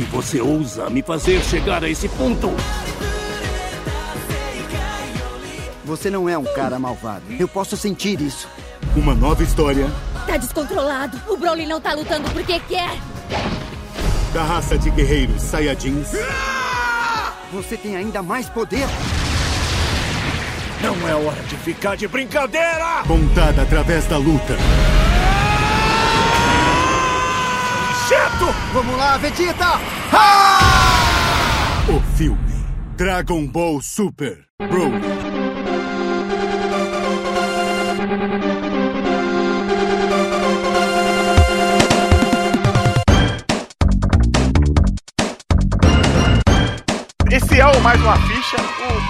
que você ousa me fazer chegar a esse ponto? Você não é um cara malvado. Eu posso sentir isso. Uma nova história Tá descontrolado. O Broly não tá lutando porque quer. da raça de guerreiros Saiyajins. Você tem ainda mais poder. Não é hora de ficar de brincadeira! Montada através da luta. Vamos lá, Vegeta! O filme Dragon Ball Super Broly. Esse é o Mais Uma Ficha,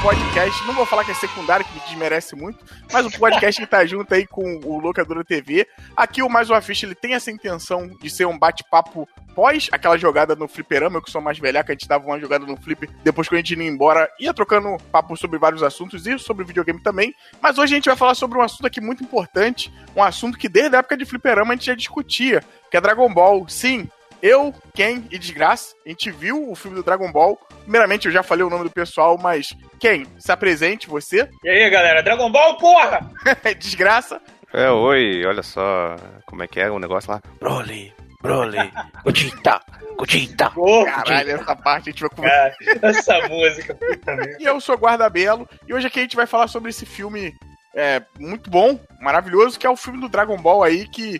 podcast, não vou falar que é secundário, que me desmerece muito, mas o podcast que tá junto aí com o Locadora TV. Aqui o Mais Uma Ficha, ele tem essa intenção de ser um bate-papo pós aquela jogada no fliperama, eu que sou mais velha, que a gente dava uma jogada no flip, depois que a gente ia embora, ia trocando papo sobre vários assuntos e sobre videogame também. Mas hoje a gente vai falar sobre um assunto aqui muito importante, um assunto que desde a época de fliperama a gente já discutia, que é Dragon Ball. Sim, eu, Ken e Desgraça, a gente viu o filme do Dragon Ball. Primeiramente, eu já falei o nome do pessoal, mas Ken, se apresente, você. E aí, galera? Dragon Ball, porra! Desgraça. É, oi, olha só como é que é o negócio lá. Broly, Broly, Gogeta, Gogeta. Caralho, essa parte a gente vai cara, essa música, puta merda. E eu sou Guarda Belo, e hoje aqui a gente vai falar sobre esse filme é, muito bom, maravilhoso, que é o filme do Dragon Ball aí, que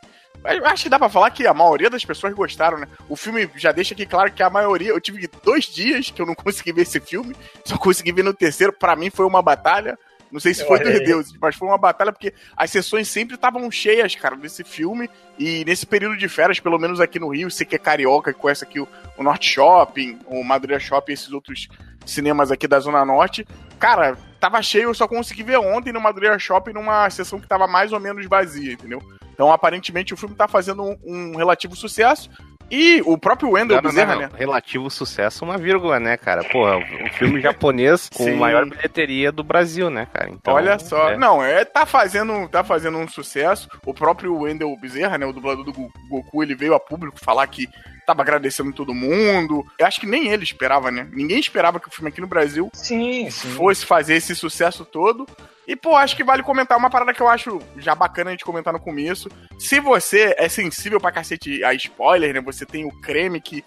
acho que dá pra falar que a maioria das pessoas gostaram, né? O filme já deixa aqui claro que a maioria. Eu tive dois dias que eu não consegui ver esse filme, só consegui ver no terceiro. Pra mim foi uma batalha. Não sei se foi Olha dos deuses, mas foi uma batalha porque as sessões sempre estavam cheias, cara, desse filme. E nesse período de férias, pelo menos aqui no Rio, você que é carioca, que conhece aqui o, o Norte Shopping, o Madureira Shopping, esses outros cinemas aqui da Zona Norte. Cara, tava cheio, eu só consegui ver ontem no Madureira Shopping numa sessão que tava mais ou menos vazia, entendeu? Então, aparentemente, o filme tá fazendo um, um relativo sucesso. E o próprio Wendell Não, não, Bezerra, não, né? não. Relativo sucesso, uma vírgula, né, cara? Porra, um filme japonês com Sim. maior bilheteria do Brasil, né, cara? Então, Olha só, é. não, é tá fazendo, tá fazendo um sucesso. O próprio Wendell Bezerra, né, o dublador do Goku, ele veio a público falar que tava agradecendo todo mundo. Eu acho que nem ele esperava, né? Ninguém esperava que o filme aqui no Brasil Sim, sim. fosse fazer esse sucesso todo. E, pô, acho que vale comentar uma parada que eu acho já bacana a gente comentar no começo. Se você é sensível pra cacete a spoiler, né? Você tem o creme que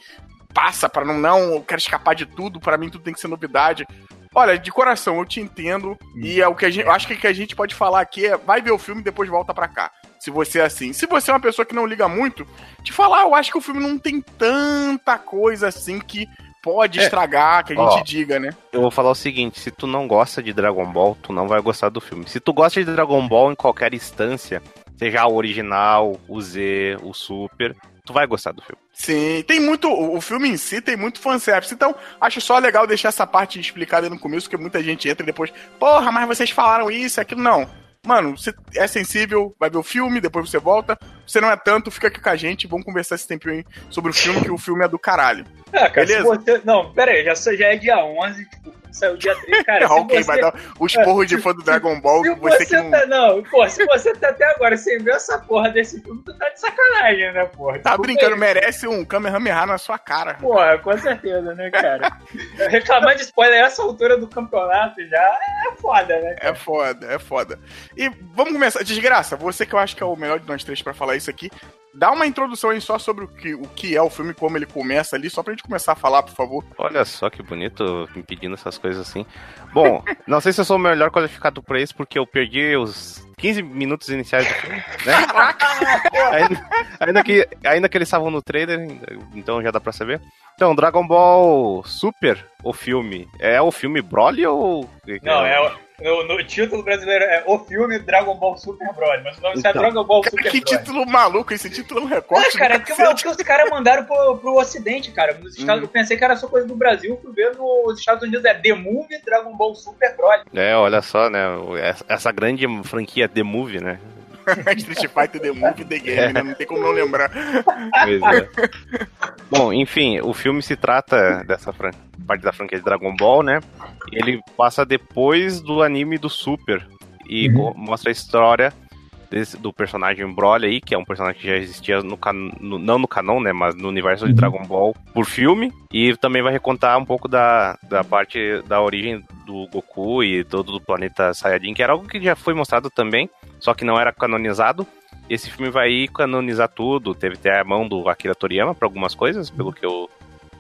passa pra não, não, eu quero escapar de tudo, pra mim tudo tem que ser novidade. Olha, de coração, eu te entendo. E é o que a gente, eu acho que o que a gente pode falar aqui é vai ver o filme e depois volta pra cá. Se você é assim. Se você é uma pessoa que não liga muito, te falar, eu acho que o filme não tem tanta coisa assim que pode É. estragar, que a gente Ó. diga, né? Eu vou falar o seguinte, se tu não gosta de Dragon Ball, tu não vai gostar do filme. Se tu gosta de Dragon Ball em qualquer instância, seja o original, o Z, o Super, tu vai gostar do filme. Sim, tem muito. O filme em si tem muito fanservice. Então, acho só legal deixar essa parte explicada no começo, porque muita gente entra e depois, porra, mas vocês falaram isso, aquilo. Não. Mano, você é sensível, vai ver o filme, depois você volta. Você não é tanto, fica aqui com a gente, vamos conversar esse tempinho aí sobre o filme, que o filme é do caralho. Ah, cara, Beleza. você... Não, pera aí, já, já é dia 11, tipo, saiu dia 3, cara, você... vai dar os porros de fã do Dragon Ball, Se você você, não. tá, não, pô, se você tá até agora sem ver essa porra desse filme, tu tá de sacanagem, né, porra? Tá Desculpa brincando, aí. merece um Kamehameha na sua cara. Porra, com certeza, né, cara? Reclamar de spoiler a essa altura do campeonato já é foda, né? É foda, é foda. E vamos começar. Desgraça, você que eu acho que é o melhor de nós três pra falar isso aqui, dá uma introdução aí só sobre o que, o que é o filme, como ele começa ali, só pra gente começar a falar, por favor. Olha só que bonito me pedindo essas coisas assim. Bom, não sei se eu sou o melhor qualificado pra isso, porque eu perdi os 15 minutos iniciais do filme, né? ainda, ainda que, ainda que eles estavam no trailer, então já dá pra saber. Então, Dragon Ball Super, o filme, é o filme Broly ou... Não, é o, no, no título brasileiro é o filme Dragon Ball Super Broly, mas o nome é Então. Dragon Ball Cara, Super que Broly. título maluco, esse título é um recorte. É, cara, é porque, porque os caras mandaram pro, pro Ocidente, cara. Nos Estados, Uhum. Eu pensei que era só coisa do Brasil, fui ver nos Estados Unidos é The Movie Dragon Ball Super Broly. É, olha só, né? Essa grande franquia The Movie, né? Street Fighter The Movie The Game, né? Não tem como não lembrar. Pois é. Bom, enfim, o filme se trata dessa fran- parte da franquia de Dragon Ball, né? Ele passa depois do anime do Super e co- mostra a história desse, do personagem Broly aí, que é um personagem que já existia no, can, no não no canon, né, mas no universo de Dragon Ball por filme, e também vai recontar um pouco da, da parte da origem do Goku e todo o planeta Saiyajin, que era algo que já foi mostrado também, só que não era canonizado. Esse filme vai canonizar tudo, teve até a mão do Akira Toriyama para algumas coisas, pelo que eu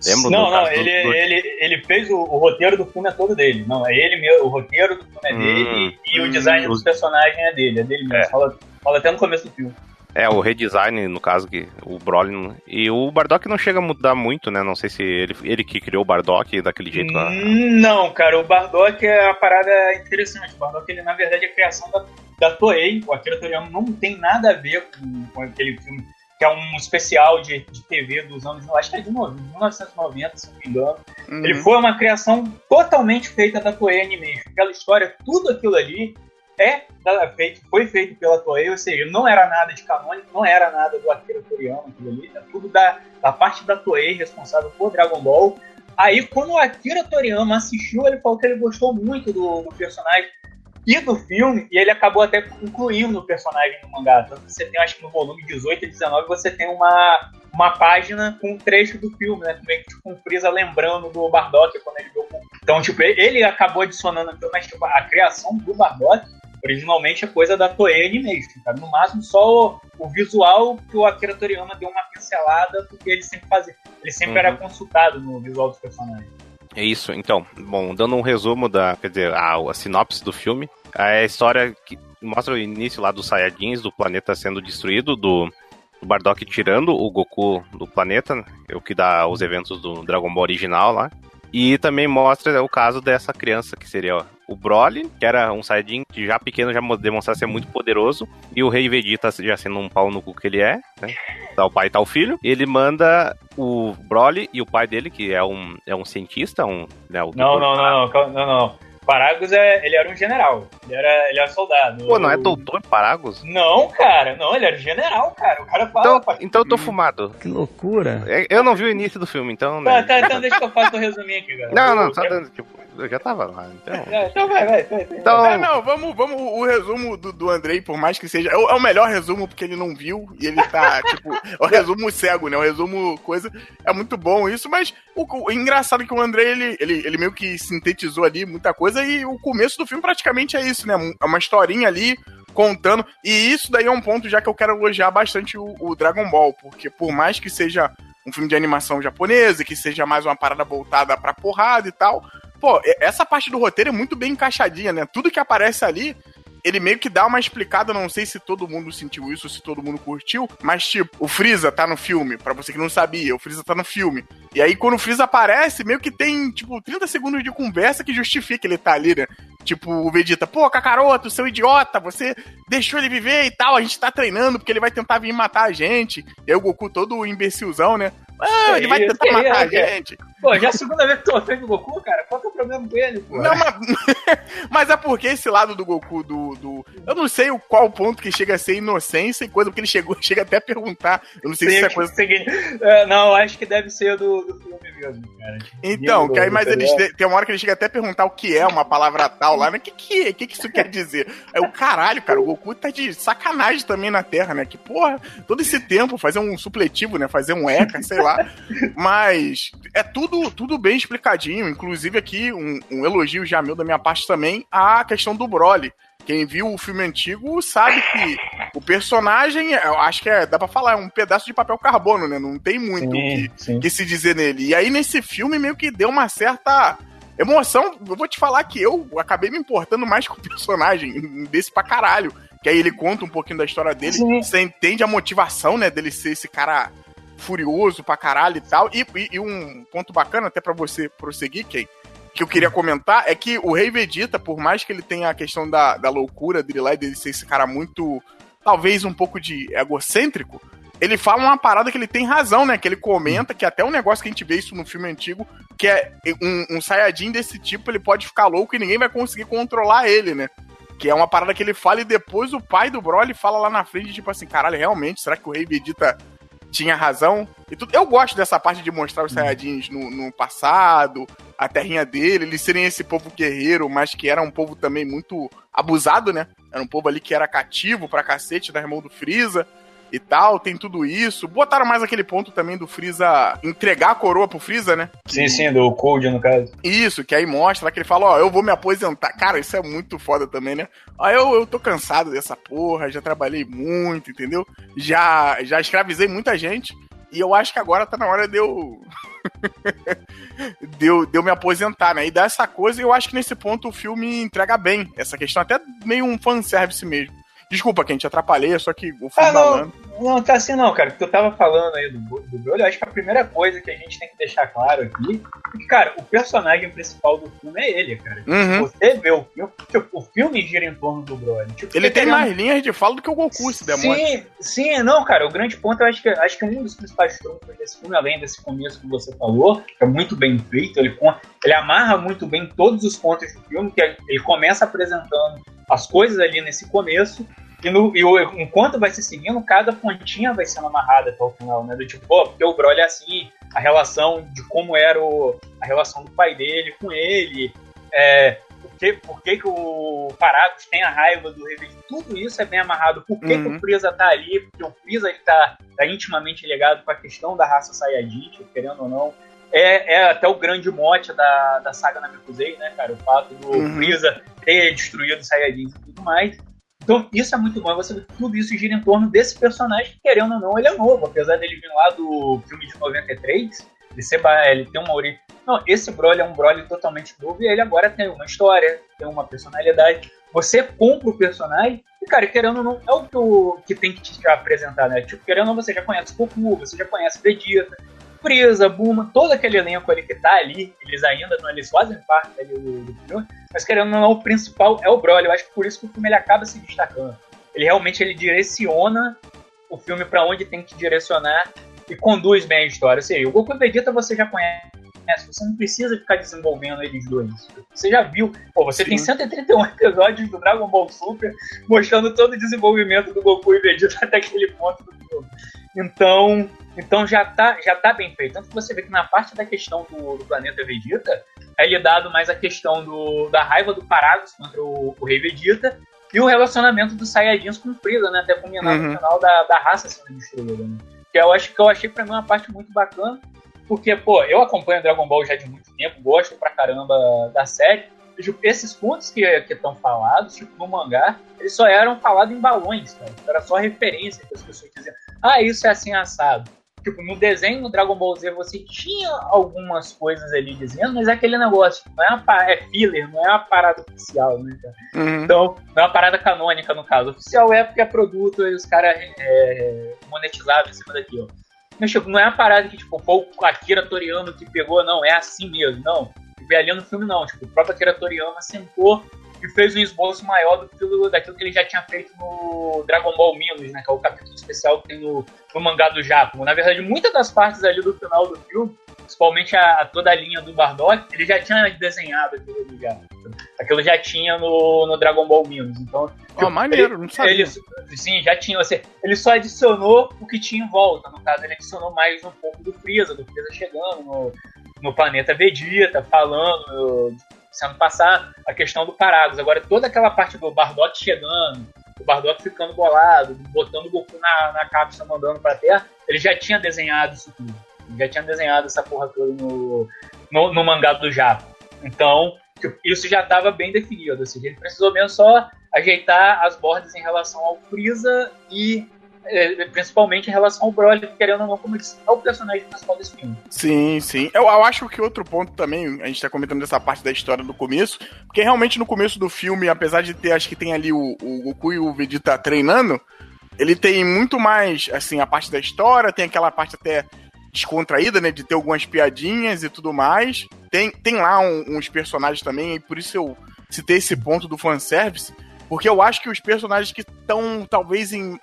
lembro. Não, não, ele, do... ele, ele fez o, o, roteiro do filme é todo dele. Não, é ele mesmo, o roteiro do filme é hum, dele e hum, o design hum, dos personagens é dele, é dele mesmo. É. Fala, fala até no começo do filme. É, o redesign, no caso, que o Brolin. E o Bardock não chega a mudar muito, né? Não sei se ele, ele que criou o Bardock daquele jeito lá. Não, cara, o Bardock é a parada interessante. O Bardock, ele, na verdade, é a criação da, da Toei. O Akira Toriyama não tem nada a ver com, com aquele filme, que é um especial de, de TV dos anos. Acho que é de 1990, se não me engano. Uhum. Ele foi uma criação totalmente feita da Toei Animation. Aquela história, tudo aquilo ali é feito, foi feito pela Toei, ou seja, não era nada de canônico, não era nada do Akira Toriyama, aquilo ali, é tudo da, da parte da Toei responsável por Dragon Ball. Aí, quando o Akira Toriyama assistiu, ele falou que ele gostou muito do, do personagem e do filme, e ele acabou até incluindo o personagem no mangá. Tanto que você tem, acho que no volume 18 e 19, você tem uma, uma página com um trecho do filme, né? Meio que tipo, um Freeza lembrando do Bardock quando ele viu. Então, tipo, ele acabou adicionando aquilo, mas tipo, a criação do Bardock originalmente é coisa da Toei cara. No máximo só o, o, visual que o Akira Toriyama deu uma pincelada, porque ele sempre fazia, ele sempre uhum. era consultado no visual dos personagens. É isso, então, bom, dando um resumo da, quer dizer, a, a sinopse do filme, é a história que mostra o início lá dos Saiyajins, do planeta sendo destruído, do, do Bardock tirando o Goku do planeta, né, o que dá os eventos do Dragon Ball original lá. E também mostra o caso dessa criança, que seria o Broly, que era um Saiyajin que já pequeno já demonstrava ser muito poderoso, e o Rei Vegeta já sendo um pau no cu que ele é, né? Tá o pai e tá o filho. Ele manda o Broly e o pai dele, que é um, é um cientista, um... Né, não, não, não, não, não, não. Paragos é, ele era um general. Ele era, ele era soldado. Pô, não é doutor Paragos? Não, cara. Não, ele era general, cara. O cara fala. Então, então eu tô fumado. Que loucura. É, eu não vi o início do filme, então. Tá, né? tá, então deixa que eu faça um resuminho aqui, cara. Não, não, só dando, tipo, eu já tava lá, então. É, então vai, vai, vai. Então... É, não, vamos, vamos. O resumo do, do Andrei, por mais que seja. É o, é o melhor resumo, porque ele não viu e ele tá, tipo. É o resumo cego, né? O resumo coisa. É muito bom isso, mas o, o engraçado é que o Andrei, ele, ele, ele meio que sintetizou ali muita coisa e o começo do filme praticamente é isso, né? É uma historinha ali contando. E isso daí é um ponto já que eu quero elogiar bastante o, o Dragon Ball, porque por mais que seja um filme de animação japonesa, que seja mais uma parada voltada pra porrada e tal, pô, essa parte do roteiro é muito bem encaixadinha, né? Tudo que aparece ali ele meio que dá uma explicada, não sei se todo mundo sentiu isso, se todo mundo curtiu, mas tipo, o Freeza tá no filme, para você que não sabia, o Freeza tá no filme. E aí quando o Freeza aparece, meio que tem, tipo, 30 segundos de conversa que justifica ele tá ali, né? Tipo, o Vegeta, pô, Kakaroto, seu idiota, você deixou ele viver e tal, a gente tá treinando porque ele vai tentar vir matar a gente. E aí o Goku todo imbecilzão, né? Ah, ele vai tentar matar a gente. Pô, já é a segunda vez que tu ofende o Goku, cara. Qual que é o problema com ele, pô? Não, mas, mas é porque esse lado do Goku, do, do. Eu não sei qual ponto que chega a ser inocência e coisa, porque ele chegou, chega até a perguntar. Eu não sei, se isso é coisa. Seguinte, uh, não, acho que deve ser do, do filme mesmo, cara. Então, que aí, mas eles, tem uma hora que ele chega até a perguntar o que é uma palavra tal lá, né? O que, que, é? que, que isso quer dizer? É o caralho, cara. O Goku tá de sacanagem também na Terra, né? Que, porra, todo esse tempo fazer um supletivo, né? Fazer um ECA, sei lá. Mas é tudo, tudo bem explicadinho. Inclusive aqui, um, um elogio já meu da minha parte também, a questão do Broly. Quem viu o filme antigo sabe que o personagem, eu acho que é, dá pra falar, é um pedaço de papel carbono, né? Não tem muito sim, que, sim. que se dizer nele. E aí, nesse filme, meio que deu uma certa emoção. Eu vou te falar que eu acabei me importando mais com o personagem desse pra caralho. Que aí ele conta um pouquinho da história dele. Sim. Você entende a motivação, né, dele ser esse cara furioso pra caralho e tal. E, e, e um ponto bacana, até para você prosseguir, Ken, que eu queria comentar é que o Rei Vegeta, por mais que ele tenha a questão da, da loucura dele lá e dele ser esse cara muito. talvez um pouco de egocêntrico, ele fala uma parada que ele tem razão, né? Que ele comenta que até um negócio que a gente vê isso no filme antigo, que é um, um Saiyajin desse tipo, ele pode ficar louco e ninguém vai conseguir controlar ele, né? Que é uma parada que ele fala e depois o pai do Broly fala lá na frente, tipo assim, caralho, realmente, será que o Rei Vegeta tinha razão. E tudo. Eu gosto dessa parte de mostrar os Saiyajins no, no passado, a terrinha dele, eles serem esse povo guerreiro, mas que era um povo também muito abusado, né? Era um povo ali que era cativo pra cacete da irmão do Freeza e tal, tem tudo isso. Botaram mais aquele ponto também do Freeza entregar a coroa pro Freeza, né? Sim, sim, do Cold, no caso. Isso, que aí mostra que ele fala, ó, eu vou me aposentar. Cara, isso é muito foda também, né? Ó, eu, eu tô cansado dessa porra, já trabalhei muito, entendeu? Já, já escravizei muita gente. E eu acho que agora tá na hora de eu. de, eu, de eu me aposentar, né? E dá essa coisa, e eu acho que nesse ponto o filme entrega bem essa questão, até meio um fanservice mesmo. Desculpa, que a gente atrapalhei, só que o ah, não, não, tá assim não, cara. Porque eu tava falando aí do, do Broly, eu acho que a primeira coisa que a gente tem que deixar claro aqui é que, cara, o personagem principal do filme é ele, cara. Uhum. Você vê o filme, tipo, o filme gira em torno do Broly. Tipo, ele tem mais linhas de fala do que o Goku, esse demônio. Sim, sim, não, cara. O grande ponto, eu acho que, acho que um dos principais trunfos desse filme, além desse começo que você falou, que é muito bem feito, ele, ele amarra muito bem todos os pontos do filme, que ele começa apresentando as coisas ali nesse começo, e, no, e enquanto vai se seguindo, cada pontinha vai sendo amarrada até o final, né? Do tipo, pô, porque o Broly é assim, a relação de como era o, a relação do pai dele com ele, é, por, que, por que, que o Parados tem a raiva do Rei tudo isso é bem amarrado. Por que, uhum. que o Freeza tá ali? Porque o Freeza está tá intimamente ligado com a questão da raça Saiyajin, querendo ou não. É, é, até o grande mote da, da saga Namekusei, né, cara? O fato do uhum. Freeza ter destruído os Saiyajins e tudo mais. Então, isso é muito bom. Você vê que tudo isso gira em torno desse personagem, que, querendo ou não, ele é novo. Apesar dele vir lá do filme de 93, ele, ser, ele tem uma origem. Não, esse Broly é um Broly totalmente novo e ele agora tem uma história, tem uma personalidade. Você compra o personagem e, cara, querendo ou não, é o que, o, que tem que te apresentar, né? Tipo, querendo ou não, você já conhece Goku, você já conhece Vegeta, Presa, Buma, todo aquele elenco ali que tá ali, eles ainda não, eles fazem parte ali do, do filme, mas querendo ou não, o principal é o Broly. Eu acho que por isso que o filme ele acaba se destacando. Ele realmente ele direciona o filme para onde tem que direcionar e conduz bem a história. Ou seja, o Goku e Vegeta você já conhece, você não precisa ficar desenvolvendo eles dois. Você já viu, pô, você Sim. tem 131 episódios do Dragon Ball Super mostrando todo o desenvolvimento do Goku e Vegeta até aquele ponto do filme. Então, então já tá, já tá bem feito. Tanto que você vê que na parte da questão do, do planeta Vegeta, é lidado mais a questão do, da raiva do Paragus contra o, o Rei Vegeta e o relacionamento dos Saiyajins com o Freeza, né? Até culminar uhum. no final da, da raça sendo destruída. Né? Que eu acho que eu achei pra mim uma parte muito bacana, porque, pô, eu acompanho Dragon Ball já de muito tempo, gosto pra caramba da série. Tipo, esses pontos que estão falados, tipo, no mangá, eles só eram falados em balões, cara. Era só referência que as pessoas diziam. Ah, isso é assim assado. Tipo, no desenho do Dragon Ball Z você tinha algumas coisas ali dizendo, mas é aquele negócio, não é, uma, é filler, não é uma parada oficial, né, cara? Uhum. Então, não é uma parada canônica, no caso. Oficial é porque é produto e os caras é, monetizaram em cima daquilo. Mas, tipo, não é uma parada que, tipo, foi o Akira Toriyama que pegou, não, é assim mesmo, não. Vê ali no filme, não. Tipo, o próprio Akira Toriyama sentou e fez um esboço maior do que daquilo que ele já tinha feito no Dragon Ball Minus, né? Que é o capítulo especial que tem no, no mangá do Japão. Na verdade, muitas das partes ali do final do filme, principalmente a, a toda a linha do Bardock, ele já tinha desenhado aquilo ali já. Aquilo já tinha no, no Dragon Ball Minus. Então, oh, maneiro, ele, não sabia. Ele, sim, já tinha. Ele só adicionou o que tinha em volta. No caso, ele adicionou mais um pouco do Freeza, do Freeza chegando no, no planeta Vegeta, falando sendo passar a questão do Parados. Agora, toda aquela parte do Bardock chegando, o Bardock ficando bolado, botando o Goku na, na cápsula, mandando pra Terra, ele já tinha desenhado isso tudo. Ele já tinha desenhado essa porra toda no, no, no mangá do Japão. Então, isso já estava bem definido. Ou seja, ele precisou mesmo só ajeitar as bordas em relação ao Freeza e principalmente em relação ao Broly, querendo ou não, como disse, é o personagem principal desse filme. Sim, sim. Eu, eu acho que outro ponto também, a gente tá comentando dessa parte da história do começo, porque realmente no começo do filme, apesar de ter, acho que tem ali o, o Goku e o Vegeta treinando, ele tem muito mais, assim, a parte da história, tem aquela parte até descontraída, né, de ter algumas piadinhas e tudo mais. Tem, tem lá um, uns personagens também, e por isso eu citei esse ponto do fanservice, porque eu acho que os personagens que estão, talvez, em.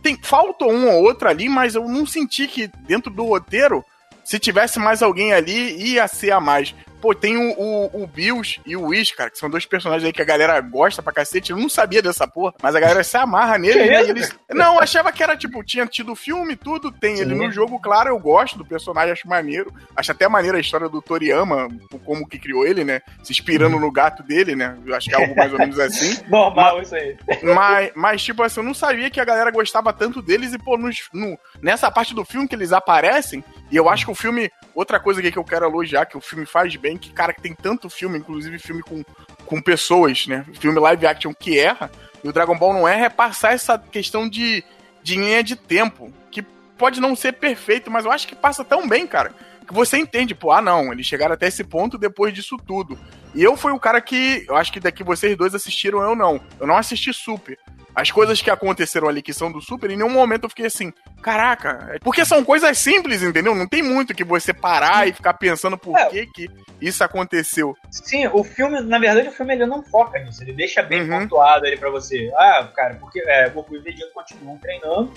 Tem, falta um ou outro ali, mas eu não senti que dentro do roteiro, se tivesse mais alguém ali, ia ser a mais. Pô, tem o, o, o Bills e o Wish, cara, que são dois personagens aí que a galera gosta pra cacete. Eu não sabia dessa porra, mas a galera se amarra nele. Né? Eles... Não, achava que era tipo, tinha tido filme, tudo, tem Sim. ele no jogo, claro, eu gosto do personagem, acho maneiro. Acho até maneiro a história do Toriyama, como que criou ele, né? Se inspirando no gato dele, né? Eu acho que é algo mais ou menos assim. Normal mas, isso aí. Mas, mas, tipo assim, eu não sabia que a galera gostava tanto deles e, pô, nos, no, nessa parte do filme que eles aparecem, e eu acho que o filme. Outra coisa aqui que eu quero elogiar, que o filme faz bem, que, cara, que tem tanto filme, inclusive filme com, com pessoas, né? Filme live action que erra, e o Dragon Ball não erra, é passar essa questão de, de linha de tempo. Que pode não ser perfeito, mas eu acho que passa tão bem, cara. Que você entende, pô, ah não, eles chegaram até esse ponto depois disso tudo. E eu fui o cara que. Eu acho que daqui vocês dois assistiram, eu não. Eu não assisti Super. As coisas que aconteceram ali que são do Super, em nenhum momento eu fiquei assim, caraca. É porque são coisas simples, entendeu? Não tem muito que você parar e ficar pensando por é. que, que isso aconteceu. Sim, o filme, na verdade, o filme ele não foca nisso. Ele deixa bem uhum. pontuado ali pra você. Ah, cara, porque é, Goku e Vegeta continuam treinando.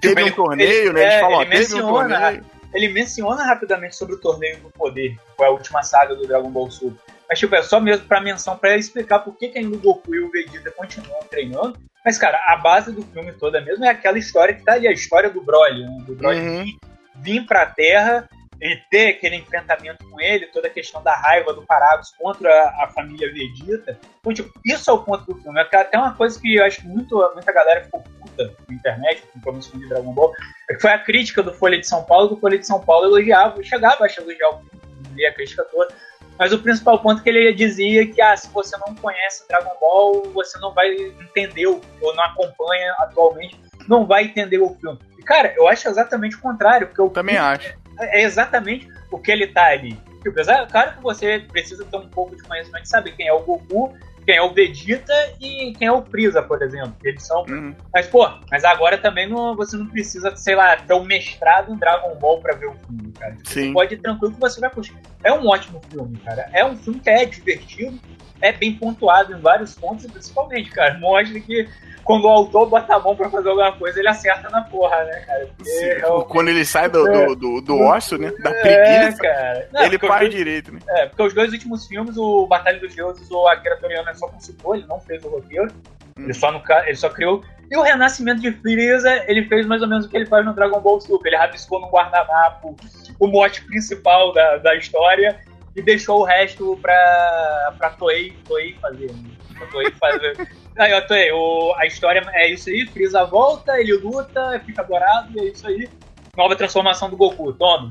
Teve tipo, um ele, torneio, ele, né? Eles é, falam, ele menciona, um torneio. Ele menciona rapidamente sobre o torneio do poder, que foi a última saga do Dragon Ball Super. Mas, tipo, é só mesmo pra menção, pra explicar por que, que ainda o Goku e o Vegeta continuam treinando. Mas, cara, a base do filme toda mesmo é aquela história que tá ali, a história do Broly, né? Do Broly uhum. vir, vir pra Terra e ter aquele enfrentamento com ele, toda a questão da raiva do Paragus contra a, a família Vegeta. Então, tipo, isso é o ponto do filme. É até uma coisa que eu acho que muito, muita galera ficou puta na internet, principalmente com o Dragon Ball, é que foi a crítica do Folha de São Paulo, que o Folha de São Paulo elogiava, chegava a elogiar o filme, a crítica toda, mas o principal ponto é que ele dizia que ah, se você não conhece Dragon Ball, você não vai entender ou não acompanha atualmente, não vai entender o filme. E, cara, eu acho exatamente o contrário. Porque eu também acho. É exatamente o que ele tá ali. Tipo, claro que você precisa ter um pouco de conhecimento de saber quem é o Goku quem é o Vegeta e quem é o Freeza, por exemplo. Eles são. Uhum. Mas, pô, mas agora também não, você não precisa, sei lá, ter um mestrado em Dragon Ball pra ver o filme, cara. Sim. Você pode ir tranquilo que você vai puxar. É um ótimo filme, cara. É um filme que é divertido, é bem pontuado em vários pontos, principalmente, cara, mostra que quando o autor bota a mão pra fazer alguma coisa, ele acerta na porra, né, cara? Sim, é quando ele sai do, do, do, do ócio, né? Da é, preguiça, é, Não, ele faz direito, né? É, porque os dois últimos filmes, o Batalha dos Deuses, o Akira Toriyama só consultou, ele não fez o roteiro. Hum. Ele, só no, ele só criou. E o Renascimento de Freeza, ele fez mais ou menos o que ele faz no Dragon Ball Super. Ele rabiscou no guardanapo o mote principal da, da história e deixou o resto pra, pra Toei, Toei fazer. Né? Pra Toei fazer. Aí, ó, Toei, o, a história é isso aí, Freeza volta, ele luta, fica dourado, e é isso aí. Nova transformação do Goku, toma.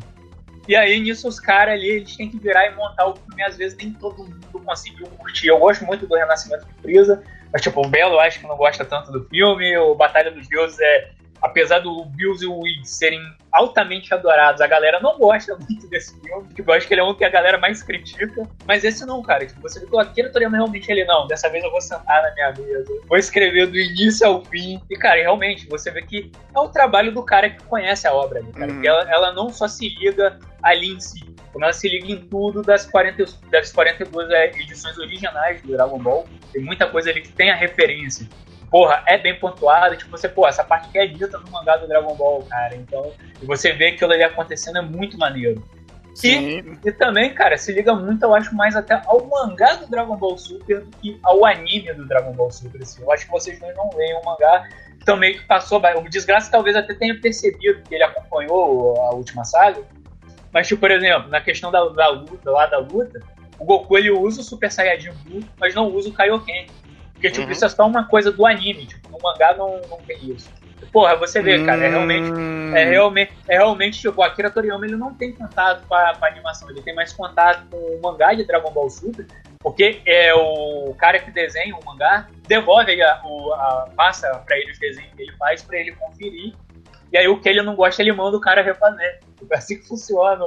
E aí, nisso, os caras ali, eles têm que virar e montar o filme, às vezes nem todo mundo conseguiu curtir. Eu gosto muito do Renascimento de Freeza, mas, tipo, o Belo acho que não gosta tanto do filme, o Batalha dos Deuses é apesar do Bills e o Weed serem altamente adorados, a galera não gosta muito desse filme. Tipo, eu acho que ele é um que a galera mais critica. Mas esse não, cara. Tipo, você que aquele Toriyama realmente ele não. Dessa vez eu vou sentar na minha mesa. Vou escrever do início ao fim. E, cara, realmente, você vê que é o trabalho do cara que conhece a obra, né, cara? Uhum. Ela, ela não só se liga ali em si. Como ela se liga em tudo das, 40, das 42 é, edições originais do Dragon Ball. Tem muita coisa ali que tem a referência porra, é bem pontuado. Tipo, você, pô, essa parte que é dita no mangá do Dragon Ball, cara. Então, você vê aquilo ali acontecendo é muito maneiro. Sim. E, e também, cara, se liga muito, eu acho, mais até ao mangá do Dragon Ball Super do que ao anime do Dragon Ball Super. Assim. Eu acho que vocês não leem o mangá, então meio que passou. O Desgraça talvez até tenha percebido que ele acompanhou a última saga. Mas, tipo, por exemplo, na questão da, da luta, lá da luta, o Goku ele usa o Super Saiyajin Blue, mas não usa o Kaioken. Porque, tipo, uhum. isso é só uma coisa do anime. Tipo, no mangá não, não tem isso. Porra, você vê, cara, é realmente. Hum. É realmente, é realmente tipo, o Akira Toriyama ele não tem contato com a, com a, animação, ele tem mais contato com o mangá de Dragon Ball Super, porque é o cara que desenha o mangá, devolve a, o, a passa pra ele os desenhos que ele faz pra ele conferir. E aí o que ele não gosta, ele manda o cara refazer. É assim que funciona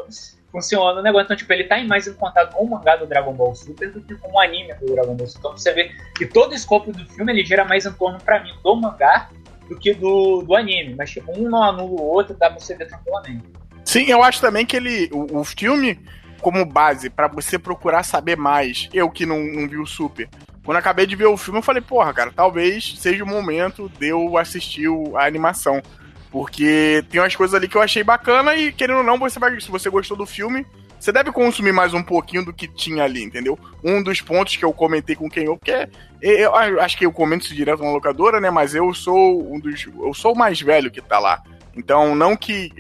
funciona o negócio. Então, tipo, ele tá mais em contato com o mangá do Dragon Ball Super do que com o anime do Dragon Ball Super. Então você vê que todo o escopo do filme ele gira mais em torno, pra mim, do mangá do que do, do anime. Mas, tipo, um não anula o outro, dá pra você ver tranquilamente. Sim, eu acho também que ele. O, o filme, como base, para você procurar saber mais, eu que não, não vi o Super. Quando acabei de ver o filme, eu falei, porra, cara, talvez seja o momento de eu assistir a animação. Porque tem umas coisas ali que eu achei bacana e, querendo ou não, você vai, se você gostou do filme, você deve consumir mais um pouquinho do que tinha ali, entendeu? Um dos pontos que eu comentei com quem eu, porque eu, acho que eu comento isso direto na locadora, né? Mas eu sou um dos. Eu sou o mais velho que tá lá. Então, não que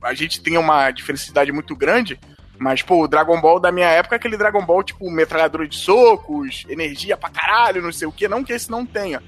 a gente tenha uma diferença muito grande, mas, pô, o Dragon Ball da minha época é aquele Dragon Ball, tipo, metralhadora de socos, energia pra caralho, não sei o que, não que esse não tenha.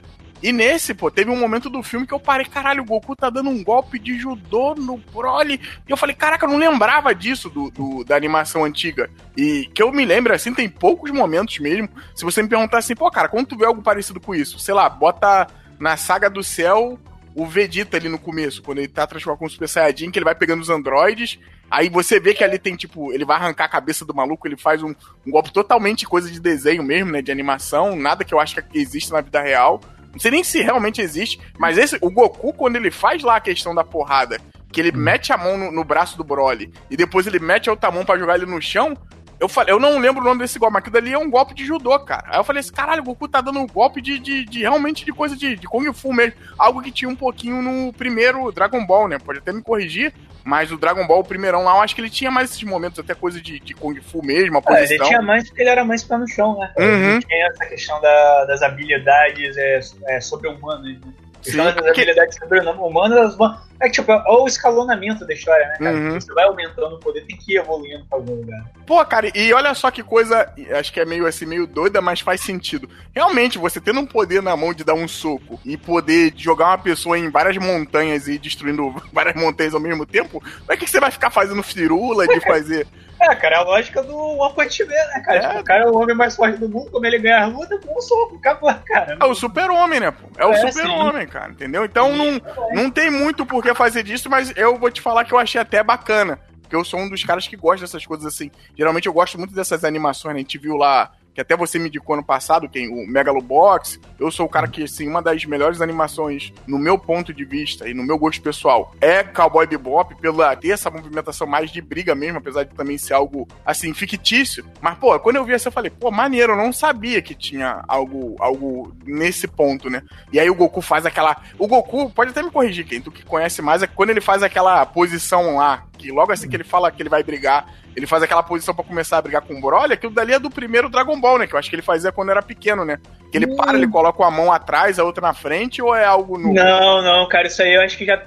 E nesse, pô, teve um momento do filme que eu parei, caralho, o Goku tá dando um golpe de judô no Broly. E eu falei, caraca, eu não lembrava disso do, do, da animação antiga. E que eu me lembro, assim, tem poucos momentos mesmo. Se você me perguntar assim, pô, cara, quando tu vê algo parecido com isso? Sei lá, bota na saga do céu o Vegeta ali no começo, quando ele tá transformado com o Super Saiyajin, que ele vai pegando os androides. Aí você vê que ali tem, tipo, ele vai arrancar a cabeça do maluco, ele faz um, um golpe totalmente coisa de desenho mesmo, né? De animação, nada que eu acho que existe na vida real. Não sei nem se realmente existe, mas esse, o Goku, quando ele faz lá a questão da porrada, que ele mete a mão no, no, braço do Broly e depois ele mete a outra mão para jogar ele no chão, eu falei, eu não lembro o nome desse golpe, mas aquilo dali é um golpe de judô, cara. Aí eu falei assim, caralho, o Goku tá dando um golpe de, de, de realmente de coisa de, de Kung Fu mesmo. Algo que tinha um pouquinho no primeiro Dragon Ball, né? Pode até me corrigir, mas o Dragon Ball, o primeirão lá, eu acho que ele tinha mais esses momentos, até coisa de, de Kung Fu mesmo, a posição. É, ele tinha mais porque ele era mais pé no chão, né? Uhum. Ele tinha essa questão da, das habilidades é, é, sobre-humanas, né? Sim, das porque... habilidades sobre-humanas, é tipo, é o escalonamento da história, né, cara? Uhum. Você vai aumentando o poder, tem que ir evoluindo pra algum lugar. Pô, cara, e olha só que coisa, acho que é meio assim, meio doida, mas faz sentido. Realmente, você tendo um poder na mão de dar um soco e poder jogar uma pessoa em várias montanhas e destruindo várias montanhas ao mesmo tempo, como é que você vai ficar fazendo firula de fazer. É, cara, é a lógica do One Punch Man, né, cara? É. Tipo, o cara é o homem mais forte do mundo, como ele ganha a luta, com um soco, acabou, cara. É o super-homem, né, pô? É o é, super-homem, cara, entendeu? Então não, não tem muito por que fazer disso, mas eu vou te falar que eu achei até bacana. Porque eu sou um dos caras que gosta dessas coisas assim. Geralmente eu gosto muito dessas animações, né? A gente viu lá que até você me indicou ano passado, tem o Megalobox. Eu sou o cara que, assim, uma das melhores animações, no meu ponto de vista e no meu gosto pessoal, é Cowboy Bebop, pela ter essa movimentação mais de briga mesmo, apesar de também ser algo, assim, fictício. Mas, pô, quando eu vi essa, eu falei, pô, maneiro, eu não sabia que tinha algo, algo nesse ponto, né? E aí o Goku faz aquela. O Goku, pode até me corrigir, quem tu que conhece mais, é quando ele faz aquela posição lá, que logo assim que ele fala que ele vai brigar, ele faz aquela posição para começar a brigar com o Broly, aquilo dali é do primeiro Dragon Ball, né? Que eu acho que ele fazia quando era pequeno, né? Que ele hum. para, ele coloca uma mão atrás, a outra na frente, ou é algo novo? Não, não, cara, isso aí eu acho que já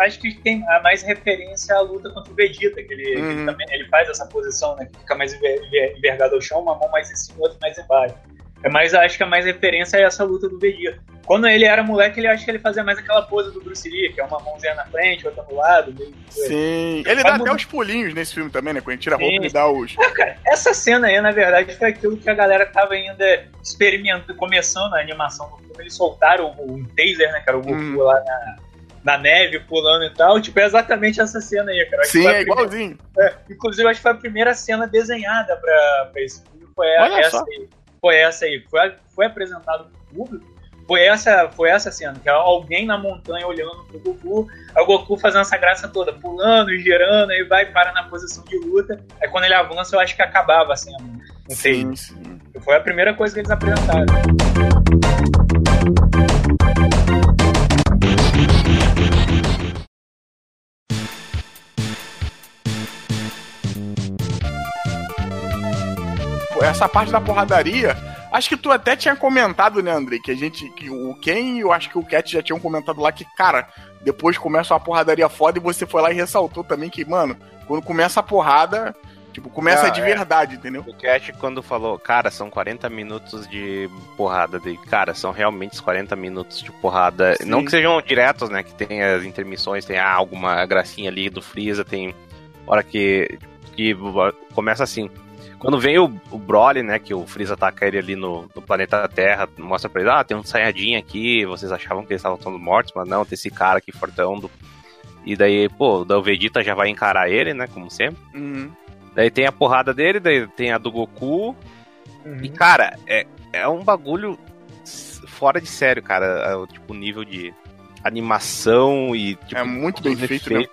acho que tem a mais referência à luta contra o Vegeta, que ele, uhum. ele também ele faz essa posição, né? Que fica mais envergado ao chão, uma mão mais em cima, outra mais embaixo. É mais, acho que a mais referência é essa luta do Vegeta. Quando ele era moleque, ele acho que ele fazia mais aquela pose do Bruce Lee, que é uma mãozinha na frente, outra no lado. Meio... Sim. Ele dá até os pulinhos nesse filme também, né? Quando ele tira a roupa, ele dá os. É, cara, essa cena aí, na verdade, foi aquilo que a galera tava ainda experimentando, começando a animação do filme. Eles soltaram o, o taser, né, cara? O Goku hum. lá na, na neve, pulando e tal. Tipo, é exatamente essa cena aí, cara. Sim, é igualzinho. É, inclusive, acho que foi a primeira cena desenhada pra, pra esse filme. Foi Olha essa só. aí foi essa aí, foi, foi apresentado pro público, foi essa, foi essa cena, que é alguém na montanha olhando pro Goku, aí o Goku fazendo essa graça toda, pulando e girando, aí vai para na posição de luta, aí quando ele avança eu acho que acabava a cena. Não sei. Sim, sim. Foi a primeira coisa que eles apresentaram. Essa parte da porradaria, acho que tu até tinha comentado, né, André, que a gente, que o Ken e eu acho que o Cat já tinham comentado lá que, cara, depois começa uma porradaria foda e você foi lá e ressaltou também que, mano, quando começa a porrada, tipo, começa ah, de é. verdade, entendeu? O Cat quando falou, cara, são 40 minutos de porrada, de, cara, são realmente 40 minutos de porrada, Sim. não que sejam diretos, né, que tem as intermissões, tem ah, alguma gracinha ali do Freeza, tem hora que, que começa assim, quando vem o, o Broly, né, que o Freeza ataca ele ali no, no planeta Terra, mostra pra ele, ah, tem um Saiyajin aqui, vocês achavam que eles estavam todos mortos, mas não, tem esse cara aqui fortão do... E daí, pô, o Vegeta já vai encarar ele, né, como sempre. Uhum. Daí tem a porrada dele, daí tem a do Goku. Uhum. E, cara, é, é um bagulho fora de sério, cara. É, o tipo, nível de animação e. Tipo, é muito bem feito, né?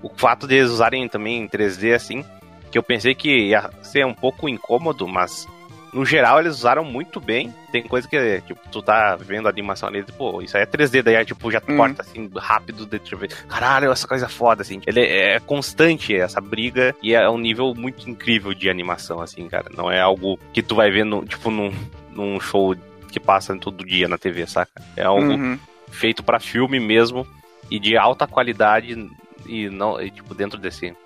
O fato de eles usarem também em 3D assim que eu pensei que ia ser um pouco incômodo, mas no geral, eles usaram muito bem. Tem coisa que, tipo, tu tá vendo a animação ali, tipo, pô, isso aí é 3D, daí, tipo, já Hum. corta, assim, rápido, de tu vê, caralho, essa coisa foda, assim. Ele é constante, essa briga, e é um nível muito incrível de animação, assim, cara. Não é algo que tu vai ver, no, tipo, num, num show que passa todo dia na TV, saca? É algo Uhum. feito pra filme mesmo, e de alta qualidade, e não, e, tipo, dentro desse...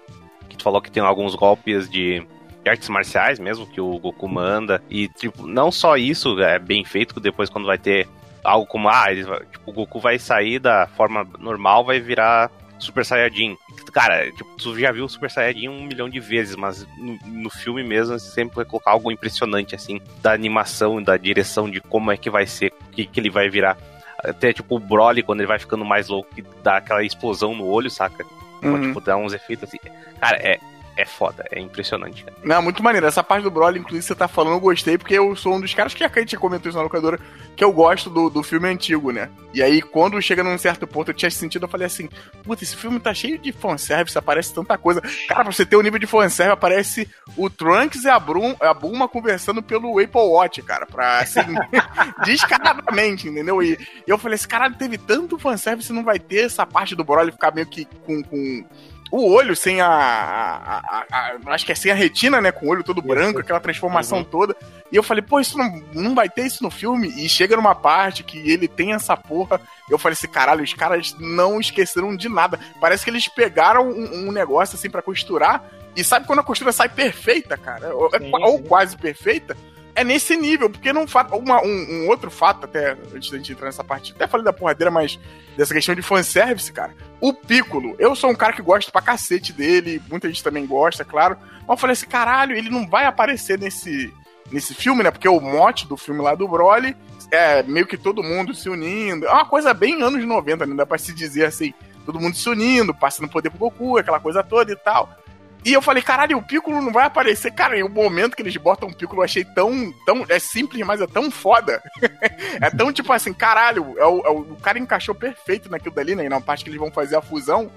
Que tu falou que tem alguns golpes de artes marciais mesmo, que o Goku manda. E, tipo, não só isso é bem feito, depois quando vai ter algo como, ah, ele tipo, o Goku vai sair da forma normal, vai virar Super Saiyajin. Cara, tipo, tu já viu o Super Saiyajin um milhão de vezes, mas no, no filme mesmo sempre vai colocar algo impressionante, assim, da animação, da direção, de como é que vai ser, o que, que ele vai virar. Até, tipo, o Broly, quando ele vai ficando mais louco, que dá aquela explosão no olho, saca? Uhum. tipo, dá uns efeitos assim. Cara, é, é foda, é impressionante, cara. Não, muito maneiro. Essa parte do Broly, inclusive, você tá falando, eu gostei, porque eu sou um dos caras que a gente comentou isso na locadora, que eu gosto do, do filme antigo, né? E aí, quando chega num certo ponto, eu tinha sentido, eu falei assim, puta, esse filme tá cheio de fanservice, aparece tanta coisa. Cara, pra você ter o nível de fanservice, aparece o Trunks e a, Brum, a Bulma conversando pelo Apple Watch, cara, pra, assim, descaradamente, entendeu? E eu falei assim, caralho, teve tanto fanservice, não vai ter essa parte do Broly ficar meio que com... com o olho sem a, a- a- a- Acho que é sem a retina, né? Com o olho todo branco, aquela transformação toda. E eu falei, pô, isso não, não vai ter isso no filme. E chega numa parte que ele tem essa porra. Eu falei assim, caralho, os caras não esqueceram de nada. Parece que eles pegaram um, um negócio assim pra costurar. E sabe quando a costura sai perfeita, cara? Ou, Sim, ou sim. quase perfeita? É nesse nível, porque não uma, um, um outro fato, até antes da gente entrar nessa parte, até falei da porradeira, mas dessa questão de fanservice, cara. O Piccolo, eu sou um cara que gosta pra cacete dele, muita gente também gosta, claro. Mas eu falei assim, caralho, ele não vai aparecer nesse, nesse filme, né? Porque o mote do filme lá do Broly é meio que todo mundo se unindo. É uma coisa bem anos 90, né? Dá pra se dizer assim, todo mundo se unindo, passando poder pro Goku, aquela coisa toda e tal. E eu falei, caralho, o Piccolo não vai aparecer. Cara, e o momento que eles botam o Piccolo eu achei tão, tão. É simples, mas é tão foda. é tão tipo assim, caralho, é o, é o, o cara encaixou perfeito naquilo dali, né? Na parte que eles vão fazer a fusão.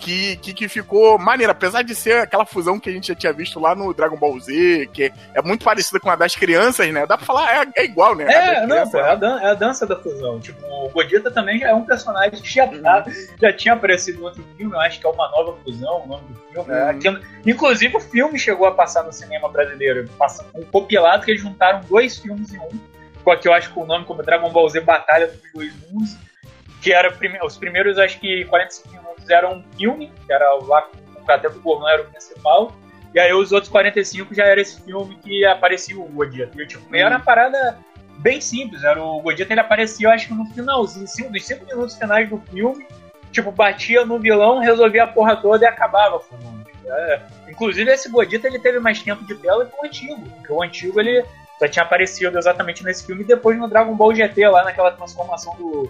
Que, que, que ficou maneira, apesar de ser aquela fusão que a gente já tinha visto lá no Dragon Ball Z, que é muito parecida com a das crianças, né? Dá pra falar, é, é igual, né? É, não, pô, é a, dan- é a dança da fusão. Tipo, o Godita também já é um personagem que já, tá- já tinha aparecido em outro filme, eu acho que é uma nova fusão, o nome do filme. Uhum. Aqui- inclusive, o filme chegou a passar no cinema brasileiro, passa um compilado que eles juntaram dois filmes em um, com a que eu acho que o nome como Dragon Ball Z Batalha dos Dois Mundos, que era prime- os primeiros, acho que 45 minutos eram um filme, que era lá com até o Gohan era o principal. E aí os outros 45 já era esse filme que aparecia o Godita. E tipo, era uma parada bem simples. Era o Godita ele aparecia, eu acho que no finalzinho, cinco- nos 5 minutos finais do filme, tipo, batia no vilão, resolvia a porra toda e acabava. filme. É, Inclusive esse Godita ele teve mais tempo de tela que o antigo. Porque o antigo ele só tinha aparecido exatamente nesse filme e depois no Dragon Ball GT lá naquela transformação do,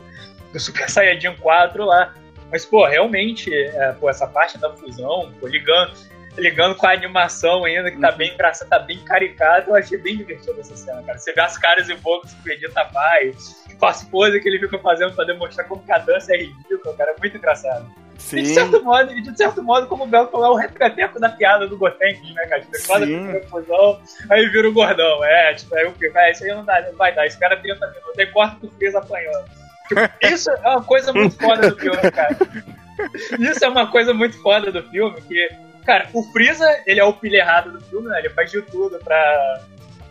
do Super Saiyajin 4 lá. Mas, pô, realmente, é, pô, essa parte da fusão, pô, ligando, ligando com a animação ainda, que tá bem engraçada, tá bem caricata, eu achei bem divertido essa cena, cara. Você vê as caras e bocas que o Vegeta faz, tipo, as poses que ele fica fazendo pra demonstrar como que a dança é ridícula, cara, é muito engraçado. E de Sim. certo modo, e de certo modo, como o Belo falou, é o repeteco da piada do Gotenks, né, cara? Tipo, quando Sim. fica fusão, aí vira o gordão. É, tipo, aí o que? Isso aí não, dá, não vai dar. Esse cara 30 minutos, aí corta o Freeza apanhando. Isso é uma coisa muito foda do filme, cara. Isso é uma coisa muito foda do filme, que, cara, o Freeza, ele é o pilha errado do filme, né? Ele faz de tudo pra,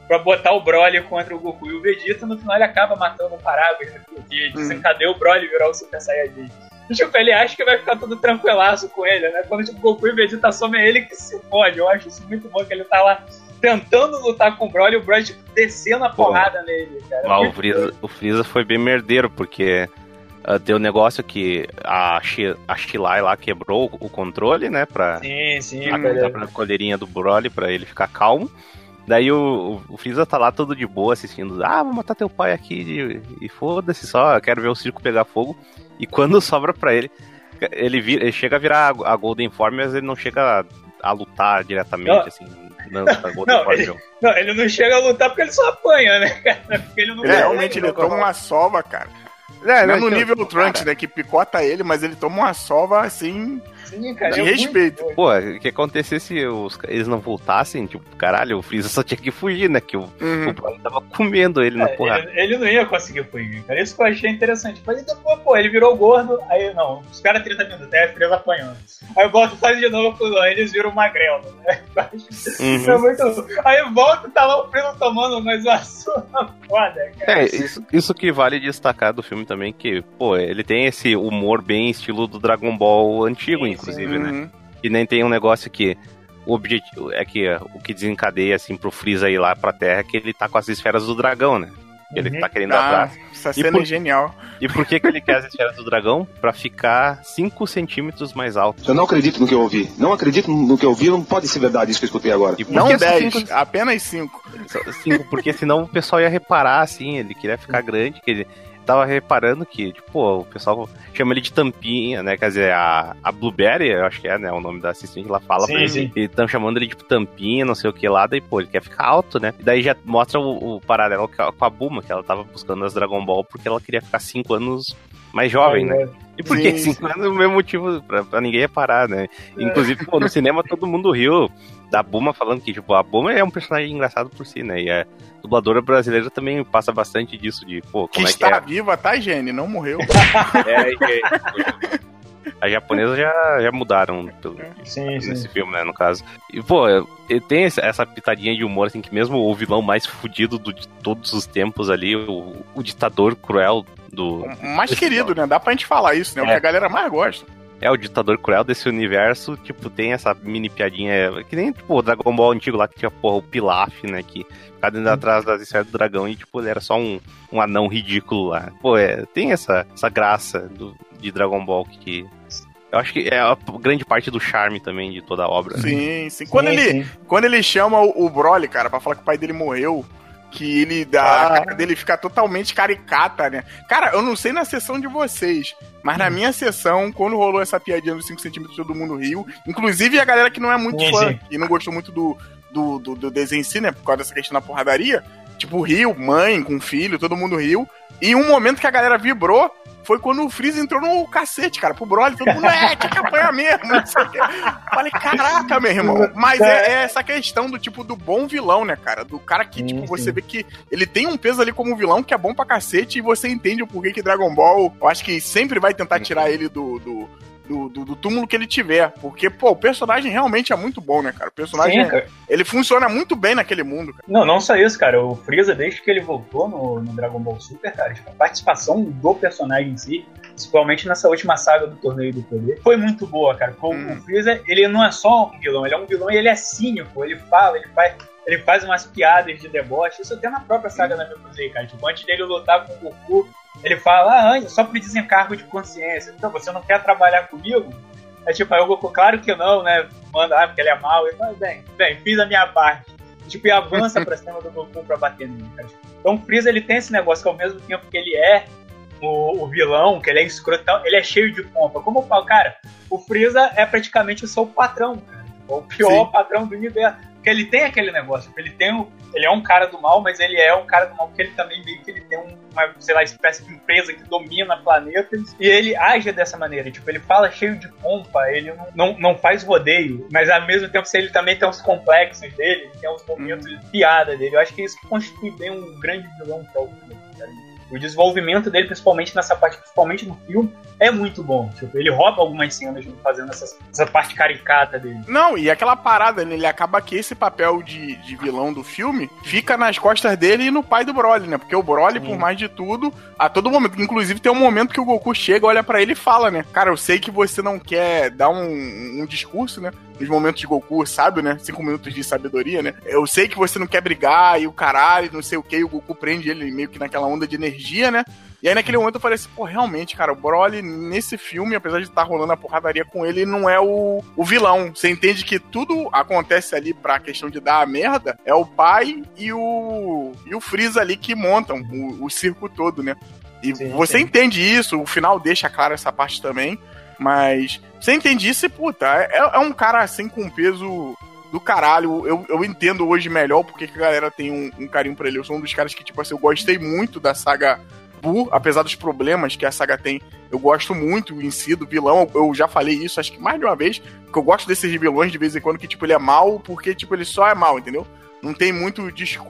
pra botar o Broly contra o Goku e o Vegeta, no final ele acaba matando o Paragus, né? Que desencadeia o Broly virar o Super Saiyajin. E, tipo, ele acha que vai ficar tudo tranquilaço com ele, né? Quando tipo, Goku e Vegeta somem é ele que se fode. Eu acho isso muito bom, que ele tá lá tentando lutar com o Broly e o Broly, tipo, descendo a porrada nele, cara. O, Freeza, o Freeza foi bem merdeiro, porque ah, deu um negócio que a, Shi- a Shilai lá quebrou o controle, né? Pra Sim, sim, a, cara. pra coleirinha do Broly pra ele ficar calmo. Daí o, o, o Freeza tá lá todo de boa assistindo. Ah, vou matar teu pai aqui e, e foda-se só, eu quero ver o circo pegar fogo. E quando sobra pra ele, ele, vira- ele chega a virar a, a Golden Form, mas ele não chega a, a lutar diretamente, Não. assim. Não, Golden Não, ele- não. Ele não chega a lutar porque ele só apanha, né, cara? Porque ele não Ele, realmente ele toma uma sova, cara. É, Não é no então, nível do Trunks, né? Que picota ele, mas ele toma uma sova assim. Sim, cara. De é respeito. Pô, o que acontecesse se os, eles não voltassem, tipo, caralho, o Freeza só tinha que fugir, né? Que o, Uhum. o tava comendo ele na É, porrada. ele, ele não ia conseguir fugir, cara. Isso que eu achei interessante. Mas depois, pô, ele virou gordo, aí não, os caras 30 minutos, aí a Freeza apanhando. Aí volta e faz de novo, pô, aí eles viram magrelo, né? Uhum. É muito... Aí volta e tá lá o Freeza tomando mais uma surra foda, cara. É, isso, isso que vale destacar do filme também, que, pô, ele tem esse humor bem estilo do Dragon Ball antigo, Sim, inclusive, né? Uhum. E nem tem um negócio que o objetivo é que o que desencadeia assim pro Freeza ir lá pra Terra é que ele tá com as esferas do dragão, né? Ele Uhum. tá querendo Ah, atrás. essa E cena por- é genial. E por que que ele quer as esferas do dragão? Pra ficar 5 centímetros mais alto. Eu não acredito no que eu ouvi. Não acredito no que eu ouvi. Não pode ser verdade isso que eu escutei agora. E Não que só 10, cinco- apenas 5. só cinco? Porque senão o pessoal ia reparar, assim, ele queria ficar grande, que ele tava reparando que, tipo, pô, o pessoal chama ele de tampinha, né? Quer dizer, a, a Blueberry, eu acho que é, né? O nome da assistente lá fala Sim, pra ele. E estão chamando ele de tampinha, não sei o que lá, daí, pô, ele quer ficar alto, né? E daí já mostra o, o paralelo com a- Buma, que ela tava buscando as Dragon Ball porque ela queria ficar 5 anos mais jovem, né? E por que Sim, 5 anos é o mesmo motivo pra, pra ninguém reparar, né? Inclusive, pô, no cinema todo mundo riu da Buma falando que, tipo, a Buma é um personagem engraçado por si, né? E a dubladora brasileira também passa bastante disso, de, pô, Que como é que está é? viva, tá, Gene? Não morreu. é e aí, a japonesa já, já mudaram pelo- Sim, nesse filme, né, no caso. E, pô, tem essa- essa pitadinha de humor, assim, que mesmo o vilão mais fudido do- de todos os tempos ali, o, o ditador cruel do... O mais querido, né? Dá pra gente falar isso, né? O que É. a galera mais gosta. É, o ditador cruel desse universo, tipo, tem essa mini piadinha, que nem, tipo, o Dragon Ball antigo lá, que tinha, porra, o Pilaf, né, que ficava indo atrás das esferas do dragão e, tipo, ele era só um, um anão ridículo lá. Pô, é, tem essa, essa graça do, de Dragon Ball que... Eu acho que é a grande parte do charme também de toda a obra. né? Sim, sim. Quando, Sim, ele, sim. quando ele chama o, o Broly, cara, pra falar que o pai dele morreu, que ele dá. Ah. A cara dele fica totalmente caricata, né? Cara, eu não sei na sessão de vocês, mas na minha sessão, quando rolou essa piadinha dos 5 centímetros, todo mundo riu. Inclusive a galera que não é muito Sim, fã, sim. e não gostou muito do, do, do, do desenho em si, né? Por causa dessa questão da porradaria. Tipo, riu, mãe com filho, todo mundo riu. E um momento que a galera vibrou foi quando o Freeza entrou no cacete, cara, pro Broly. Todo mundo, é, tinha que apanhar mesmo. Não sei o quê. Falei, caraca, meu irmão. Mas é, é essa questão do tipo do bom vilão, né, cara? Do cara que, tipo, você vê que ele tem um peso ali como vilão que é bom pra cacete e você entende o porquê que Dragon Ball, eu acho que sempre vai tentar tirar ele do. do do, do- do túmulo que ele tiver. Porque, pô, o personagem realmente é muito bom, né, cara? O personagem, Sim, cara. ele funciona muito bem naquele mundo, cara. Não, não só isso, cara. O Freeza, desde que ele voltou no, no Dragon Ball Super, cara, tipo, a participação do personagem em si, principalmente nessa última saga do Torneio do Poder, foi muito boa, cara. Porque o- Hum. o Freeza, ele não é só um vilão, ele é um vilão e ele é cínico. Ele fala, ele faz, ele faz umas piadas de deboche. Isso até na própria saga da Mekuzei, cara. Tipo, antes dele lutar com o Goku, ele fala, ah, antes, só por desencargo de consciência. Então, você não quer trabalhar comigo? É tipo, aí o Goku, claro que não, né? Manda, ah, porque ele é mau. Ele fala, bem, bem, fiz a minha parte. Tipo, e avança pra cima do Goku pra bater nele, cara. Então o Freeza, ele tem esse negócio que ao mesmo tempo que ele é o, o vilão, que ele é escrotão, ele é cheio de pompa. Como eu falo, cara, o Freeza é praticamente o seu patrão, cara. O pior Sim. patrão do universo. Porque ele tem aquele negócio, tipo, ele tem o, ele é um cara do mal, mas ele é um cara do mal porque ele também meio que ele tem um- uma, sei lá, espécie de empresa que domina planetas e ele age dessa maneira, tipo, ele fala cheio de pompa, ele não, não, não faz rodeio, mas ao mesmo tempo ele também tem os complexos dele, ele tem os momentos de piada dele. Eu acho que é isso que constitui bem um grande vilão que é o cara. O desenvolvimento dele, principalmente nessa parte, principalmente no filme, é muito bom. Tipo, ele rouba algumas cenas fazendo essas- essa parte caricata dele. Não, e aquela parada, né? Ele acaba que esse papel de, de vilão do filme fica nas costas dele e no pai do Broly, né? Porque o Broly, Sim. por mais de tudo, a todo momento, inclusive tem um momento que o Goku chega, olha pra ele e fala, né? Cara, eu sei que você não quer dar um, um discurso, né? Nos momentos de Goku, sabe, né? Cinco minutos de sabedoria, né? Eu sei que você não quer brigar e o caralho, não sei o que, e o Goku prende ele meio que naquela onda de energia, né? E aí naquele momento eu falei assim, pô, realmente, cara, o Broly nesse filme, apesar de estar rolando a porradaria com ele, não é o, o vilão. Você entende que tudo acontece ali pra questão de dar a merda, é o pai e o e o Freeza ali que montam o, o circo todo, né? E Sim, você sim. entende isso, o final deixa claro essa parte também, mas você entende isso e, puta, é, é um cara assim com peso do caralho. Eu, eu entendo hoje melhor porque que a galera tem um, um carinho pra ele. Eu sou um dos caras que, tipo assim, eu gostei muito da saga Buu, apesar dos problemas que a saga tem. Eu gosto muito em si do vilão. Eu já falei isso, acho que mais de uma vez, que eu gosto desses vilões de vez em quando que, tipo, ele é mal porque, tipo, ele só é mal, entendeu? Não tem muito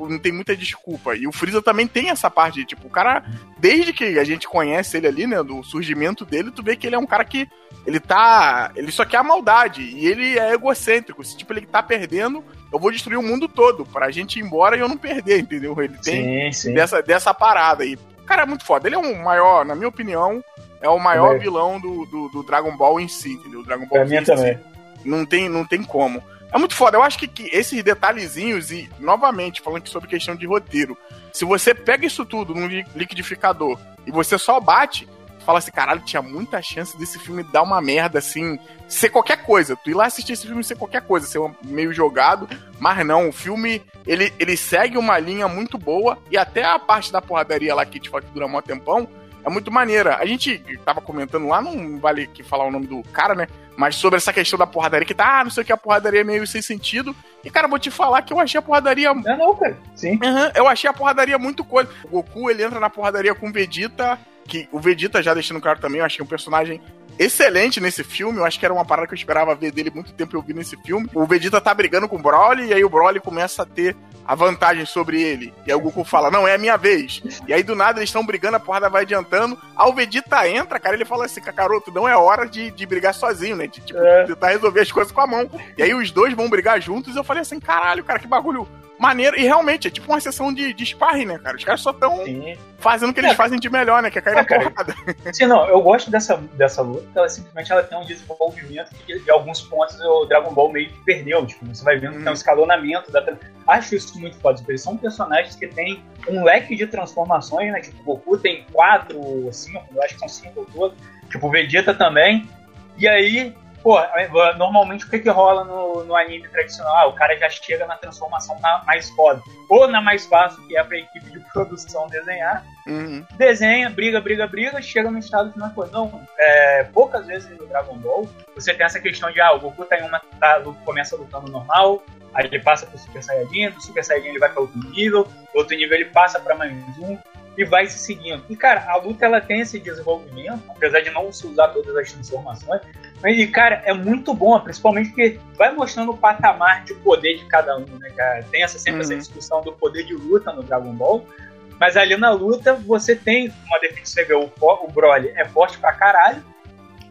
não tem muita desculpa. E o Freeza também tem essa parte, de, tipo, o cara, desde que a gente conhece ele ali, né, do surgimento dele, tu vê que ele é um cara que ele tá, ele só quer a maldade e ele é egocêntrico. Se tipo ele tá perdendo, eu vou destruir o mundo todo pra gente ir embora e eu não perder, entendeu? Ele tem sim, sim. Dessa, dessa parada aí. O cara é muito foda. Ele é um maior, na minha opinião, é o maior vilão do, do, do, Dragon Ball em si, entendeu? O Dragon Ball pra mim também. Não tem, não tem como. É muito foda. Eu acho que, que, esses detalhezinhos, e novamente, falando sobre questão de roteiro, se você pega isso tudo num liquidificador e você só bate, fala assim, caralho, tinha muita chance desse filme dar uma merda, assim, ser qualquer coisa. Tu ir lá assistir esse filme ser qualquer coisa, ser meio jogado, mas não, o filme, ele, ele segue uma linha muito boa, e até a parte da porradaria lá que, fala que dura um tempão, é muito maneira. A gente tava comentando lá, não vale que falar o nome do cara, né? Mas sobre essa questão da porradaria, que tá, ah, não sei o que, a porradaria é meio sem sentido. E, cara, vou te falar que eu achei a porradaria. Não, não, cara. Sim. Uhum, eu achei a porradaria muito coisa. O Goku, ele entra na porradaria com o Vegeta. Que o Vegeta, já deixando claro também, eu achei um personagem excelente nesse filme. Eu acho que era uma parada que eu esperava ver dele muito tempo eu vi nesse filme. O Vegeta tá brigando com o Broly, e aí o Broly começa a ter a vantagem sobre ele. E aí o Goku fala, não, é a minha vez. E aí do nada eles estão brigando, a porrada vai adiantando. Aí o Vegeta entra, cara, ele fala assim, Kakaroto, não é hora de, de brigar sozinho, né? De, tipo, é. tentar resolver as coisas com a mão. E aí os dois vão brigar juntos e eu falei assim, caralho, cara, que bagulho maneiro. E realmente, é tipo uma sessão de, de sparring, né, cara? Os caras só estão fazendo o que eles é. fazem de melhor, né? Que é cair na porrada. Sim, não, eu gosto dessa, dessa luta, ela simplesmente ela tem um desenvolvimento que de alguns pontos o Dragon Ball meio que perdeu. Tipo, você vai vendo hum. que tem um escalonamento da. Acho isso muito foda, porque eles são personagens que têm um leque de transformações, né? Tipo, o Goku tem quatro, cinco, eu acho que são cinco todos. Tipo, o Vegeta também. E aí, pô, normalmente o que que rola no, no anime tradicional? Ah, o cara já chega na transformação na mais foda. Ou na mais fácil, que é pra equipe de produção desenhar. Uhum. Desenha, briga, briga, briga, chega no estado final. Pô, não, é, poucas vezes no Dragon Ball você tem essa questão de, ah, o Goku tá em uma, tá, começa lutando normal, aí ele passa pro Super Saiyajin, do Super Saiyajin ele vai para outro nível, outro nível ele passa para mais um, e vai se seguindo. E, cara, a luta ela tem esse desenvolvimento, apesar de não se usar todas as transformações, e, cara, é muito bom, principalmente porque vai mostrando o patamar de poder de cada um, né, cara? Tem essa, sempre uhum. essa discussão do poder de luta no Dragon Ball, mas ali na luta você tem uma definição, você vê, o, o Broly é forte pra caralho,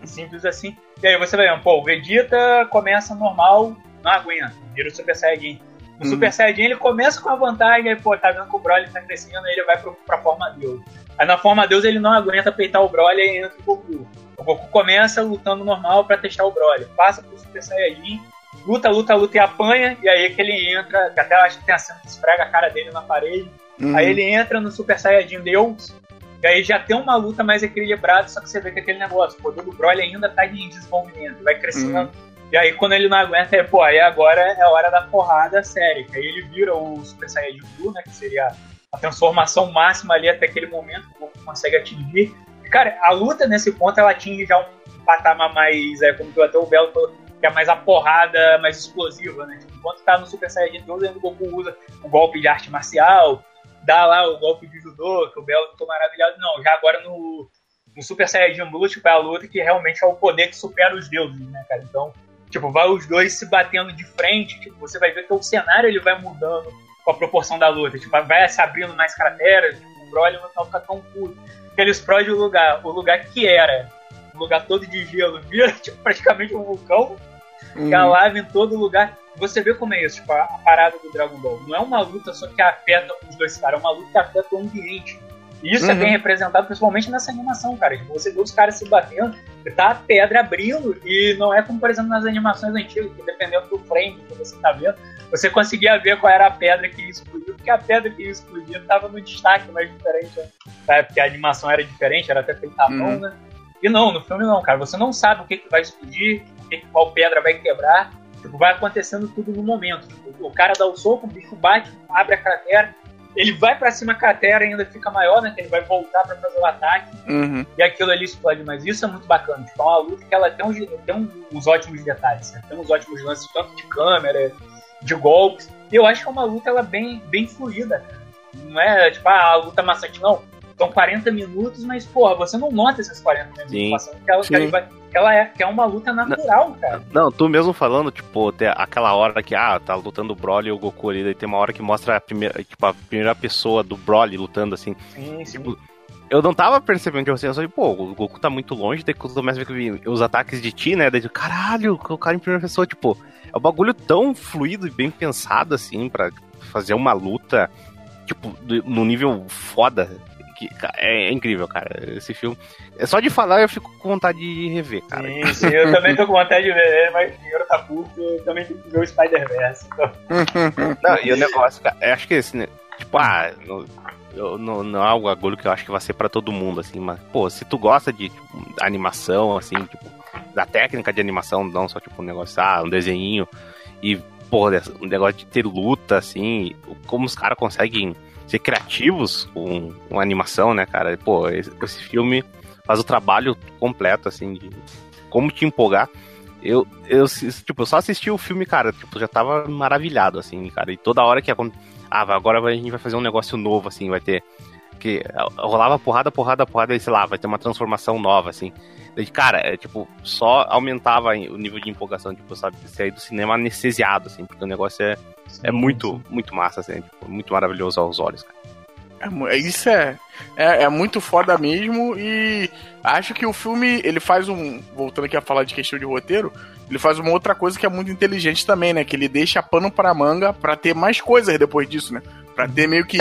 simples assim, e aí você vai vendo, pô, o Vegeta começa normal, não aguenta, vira o Super Saiyajin. O. Super Saiyajin ele começa com a vantagem, aí, pô, tá vendo que o Broly tá crescendo, aí ele vai pro, pra forma Deus. Aí na forma Deus ele não aguenta peitar o Broly e entra o Goku. O Goku começa lutando normal para testar o Broly, passa pro Super Saiyajin, luta, luta, luta e apanha, e aí que ele entra, que até acho que tem a cena que esfrega a cara dele na parede. Uhum. Aí ele entra no Super Saiyajin Deus, e aí já tem uma luta mais equilibrada, só que você vê que aquele negócio, o poder do Broly ainda tá em desenvolvimento, vai crescendo. Uhum. E aí quando ele não aguenta, é, pô, aí agora é hora da porrada séria. Que aí ele vira o Super Saiyajin Blue, né? Que seria a transformação máxima ali até aquele momento que o Goku consegue atingir. Cara, a luta nesse ponto ela atinge já um patamar mais, é, como que até o Belo falou, que é mais a porrada mais explosiva, né? Tipo, enquanto tá no Super Saiyajin 12, o Goku usa o golpe de arte marcial, dá lá o golpe de judô, que o Belo ficou maravilhado. Não, já agora no, no Super Saiyajin Blue, tipo, é a luta que realmente é o poder que supera os deuses, né, cara? Então, tipo, vai os dois se batendo de frente, tipo, você vai ver que o cenário ele vai mudando com a proporção da luta, tipo, vai se abrindo mais crateras, tipo, o Broly não fica tão puro que ele explode o lugar. O lugar que era um lugar todo de gelo vira tipo, praticamente um vulcão. Uhum. Lava em todo lugar. Você vê como é isso, tipo, a, a, parada do Dragon Ball. Não é uma luta só que afeta os dois caras, é uma luta que afeta o ambiente. E isso é uhum. é bem representado principalmente nessa animação, cara. Tipo, você vê os caras se batendo, tá a pedra abrindo, e não é como, por exemplo, nas animações antigas, que dependendo do frame que você tá vendo, você conseguia ver qual era a pedra que explodiu, porque a pedra que explodia estava no destaque mais diferente, né? porque a animação era diferente, era até feita à mão, uhum. né? E não, no filme não, cara. Você não sabe o que, que vai explodir, o que, qual pedra vai quebrar. Tipo, vai acontecendo tudo no momento. Tipo, o cara dá o soco, o bicho bate, abre a cratera, ele vai para cima a cratera ainda fica maior, né? Que ele vai voltar para fazer o ataque. Uhum. E aquilo ali explode. Mas isso é muito bacana. Tipo, é uma luta que ela tem uns, tem uns ótimos detalhes, né? Tem uns ótimos lances, tanto de câmera, de golpes. E eu acho que é uma luta ela bem, bem fluida, cara. Não é tipo, ah, a luta maçante, não. São 40 minutos, mas, porra, você não nota esses 40 minutos Sim. passando. Que ela, ela, vai- que ela é, que é uma luta natural, cara. Não, tu mesmo falando, tipo, tem aquela hora que, ah, tá lutando o Broly e o Goku ali, daí tem uma hora que mostra a primeira, tipo, a primeira pessoa do Broly lutando, assim. Sim, sim. Tipo, eu não tava percebendo, tipo assim, eu só, pô, o Goku tá muito longe, daí quando começa a ver que os ataques de ti, né, daí, caralho, o cara em primeira pessoa, tipo, é um bagulho tão fluido e bem pensado, assim, pra fazer uma luta, tipo, no nível foda, que é, é incrível, cara, esse filme. É só de falar eu fico com vontade de rever, cara. Sim, sim, eu também tô com vontade de ver mas o dinheiro tá curto, eu também tenho que ver o Spider-Verse. Então, Não, e o negócio, cara, eu acho que esse, né, tipo, ah, não, eu, não, não é algo agulho que eu acho que vai ser pra todo mundo, assim, mas, pô, se tu gosta de tipo, animação, assim, tipo, da técnica de animação, não só, tipo, um negócio, ah, um desenhinho, e, pô, um negócio de ter luta, assim, como os caras conseguem ser criativos com, com animação, né, cara, pô, esse, esse filme faz o trabalho completo, assim, de como te empolgar. Eu, eu, tipo, eu só assisti o filme, cara, tipo, já tava maravilhado, assim, cara. E toda hora que acon- ah, agora a gente vai fazer um negócio novo, assim, vai ter. Que rolava porrada, porrada, porrada, e sei lá, vai ter uma transformação nova, assim. Daí, cara, é tipo, só aumentava o nível de empolgação, tipo, sabe, sair do cinema anestesiado, assim, porque o negócio é, é muito, muito massa, assim, tipo, muito maravilhoso aos olhos, cara. É é- isso é, é, é muito foda mesmo e acho que o filme, ele faz um, voltando aqui a falar de questão de roteiro, ele faz uma outra coisa que é muito inteligente também, né, que ele deixa pano pra manga pra ter mais coisas depois disso, né, pra ter meio que,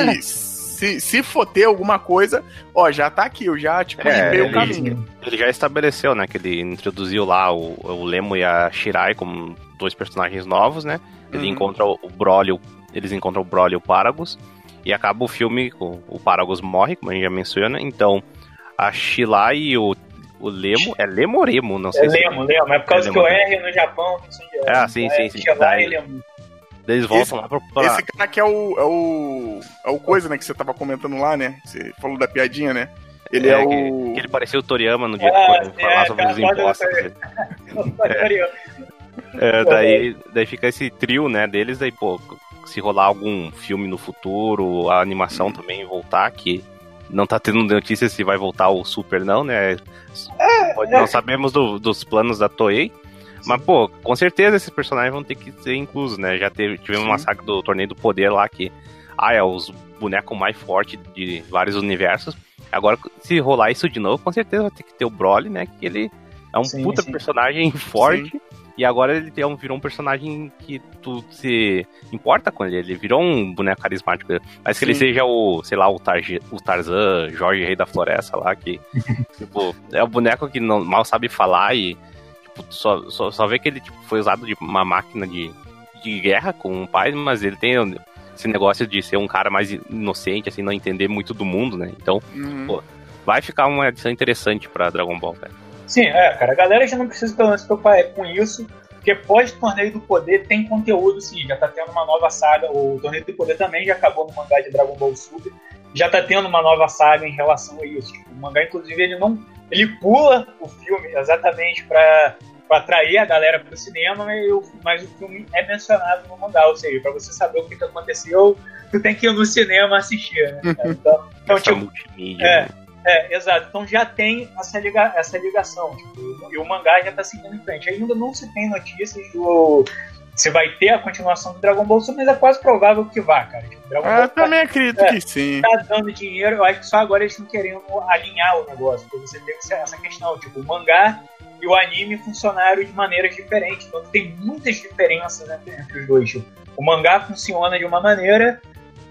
se, se for ter alguma coisa, ó, já tá aqui, eu já, tipo, É, limpei o caminho. Ele já estabeleceu, né, que ele introduziu lá o, o Lemo e a Shirai como dois personagens novos, né? Ele Uhum. encontra o Broly, o- eles encontram o Broly e o Paragus, e acaba o filme com o Paragus morre, como a gente já menciona, então a Shirai e o, o Lemo, é Lemo ou Remo? Não sei é se Lemo, Lemo, é por causa É que o. R no Japão Ah, sim, sim, sim. Daí- e. Eles voltam Esse- lá pra, pra- Esse cara que é o, é o, é o coisa, né, que você tava comentando lá, né, você falou da piadinha, né, ele é, é, o... que, que ele parecia o Toriyama no dia Ah, que foi falar é, sobre os impostos. Toriyama. dele. É, daí, daí fica esse trio, né, deles, daí, pô, se rolar algum filme no futuro, a animação também voltar, que não tá tendo notícia se vai voltar o Super não, né? Pode- não sabemos do- dos planos da Toei. Mas, pô, com certeza esses personagens vão ter que ser inclusos, né? Já teve, tivemos uma saga do Torneio do Poder lá que, ah, é os bonecos mais fortes de vários universos. Agora, se rolar isso de novo, com certeza vai ter que ter o Broly, né? Que ele é um Sim, puta sim. personagem forte. E agora ele tem um- virou um personagem que tu se importa com ele. Ele virou um boneco carismático. Mas que ele Sim. seja o, sei lá, o, Tarje, o Tarzan, Jorge Rei da Floresta lá, que, tipo, é o boneco que não, mal sabe falar e, tipo, só, só, só vê que ele tipo, foi usado de uma máquina de, de guerra com o pai, mas ele tem esse negócio de ser um cara mais inocente, assim, não entender muito do mundo, né? Então, Uhum. pô, vai ficar uma edição interessante pra Dragon Ball, cara. Sim, é, cara, a galera já não precisa pelo menos se preocupar com isso, porque pós-Torneio do Poder tem conteúdo, sim, já tá tendo uma nova saga, o Torneio do Poder também já acabou no mangá de Dragon Ball Super, já tá tendo uma nova saga em relação a isso. Tipo, o mangá, inclusive, ele não. Ele pula o filme exatamente pra, pra atrair a galera pro cinema, e o- mas o filme é mencionado no mangá, ou seja, pra você saber o que, que aconteceu, tu tem que ir no cinema assistir, né? cara? Então, então Essa tipo, multimídia. é. né? é, exato. Então já tem essa, liga, essa ligação. Tipo, e o mangá já tá seguindo em frente. Ainda não se tem notícias do. Se vai ter a continuação do Dragon Ball Super, mas é quase provável que vá, cara. Tipo, Dragon Ah, Ball eu também acredito É. que sim. tá dando dinheiro, eu acho que só agora eles estão querendo alinhar o negócio. Porque você tem essa- essa questão, tipo, o mangá e o anime funcionaram de maneiras diferentes. Então tem muitas diferenças entre, entre os dois. Tipo, o mangá funciona de uma maneira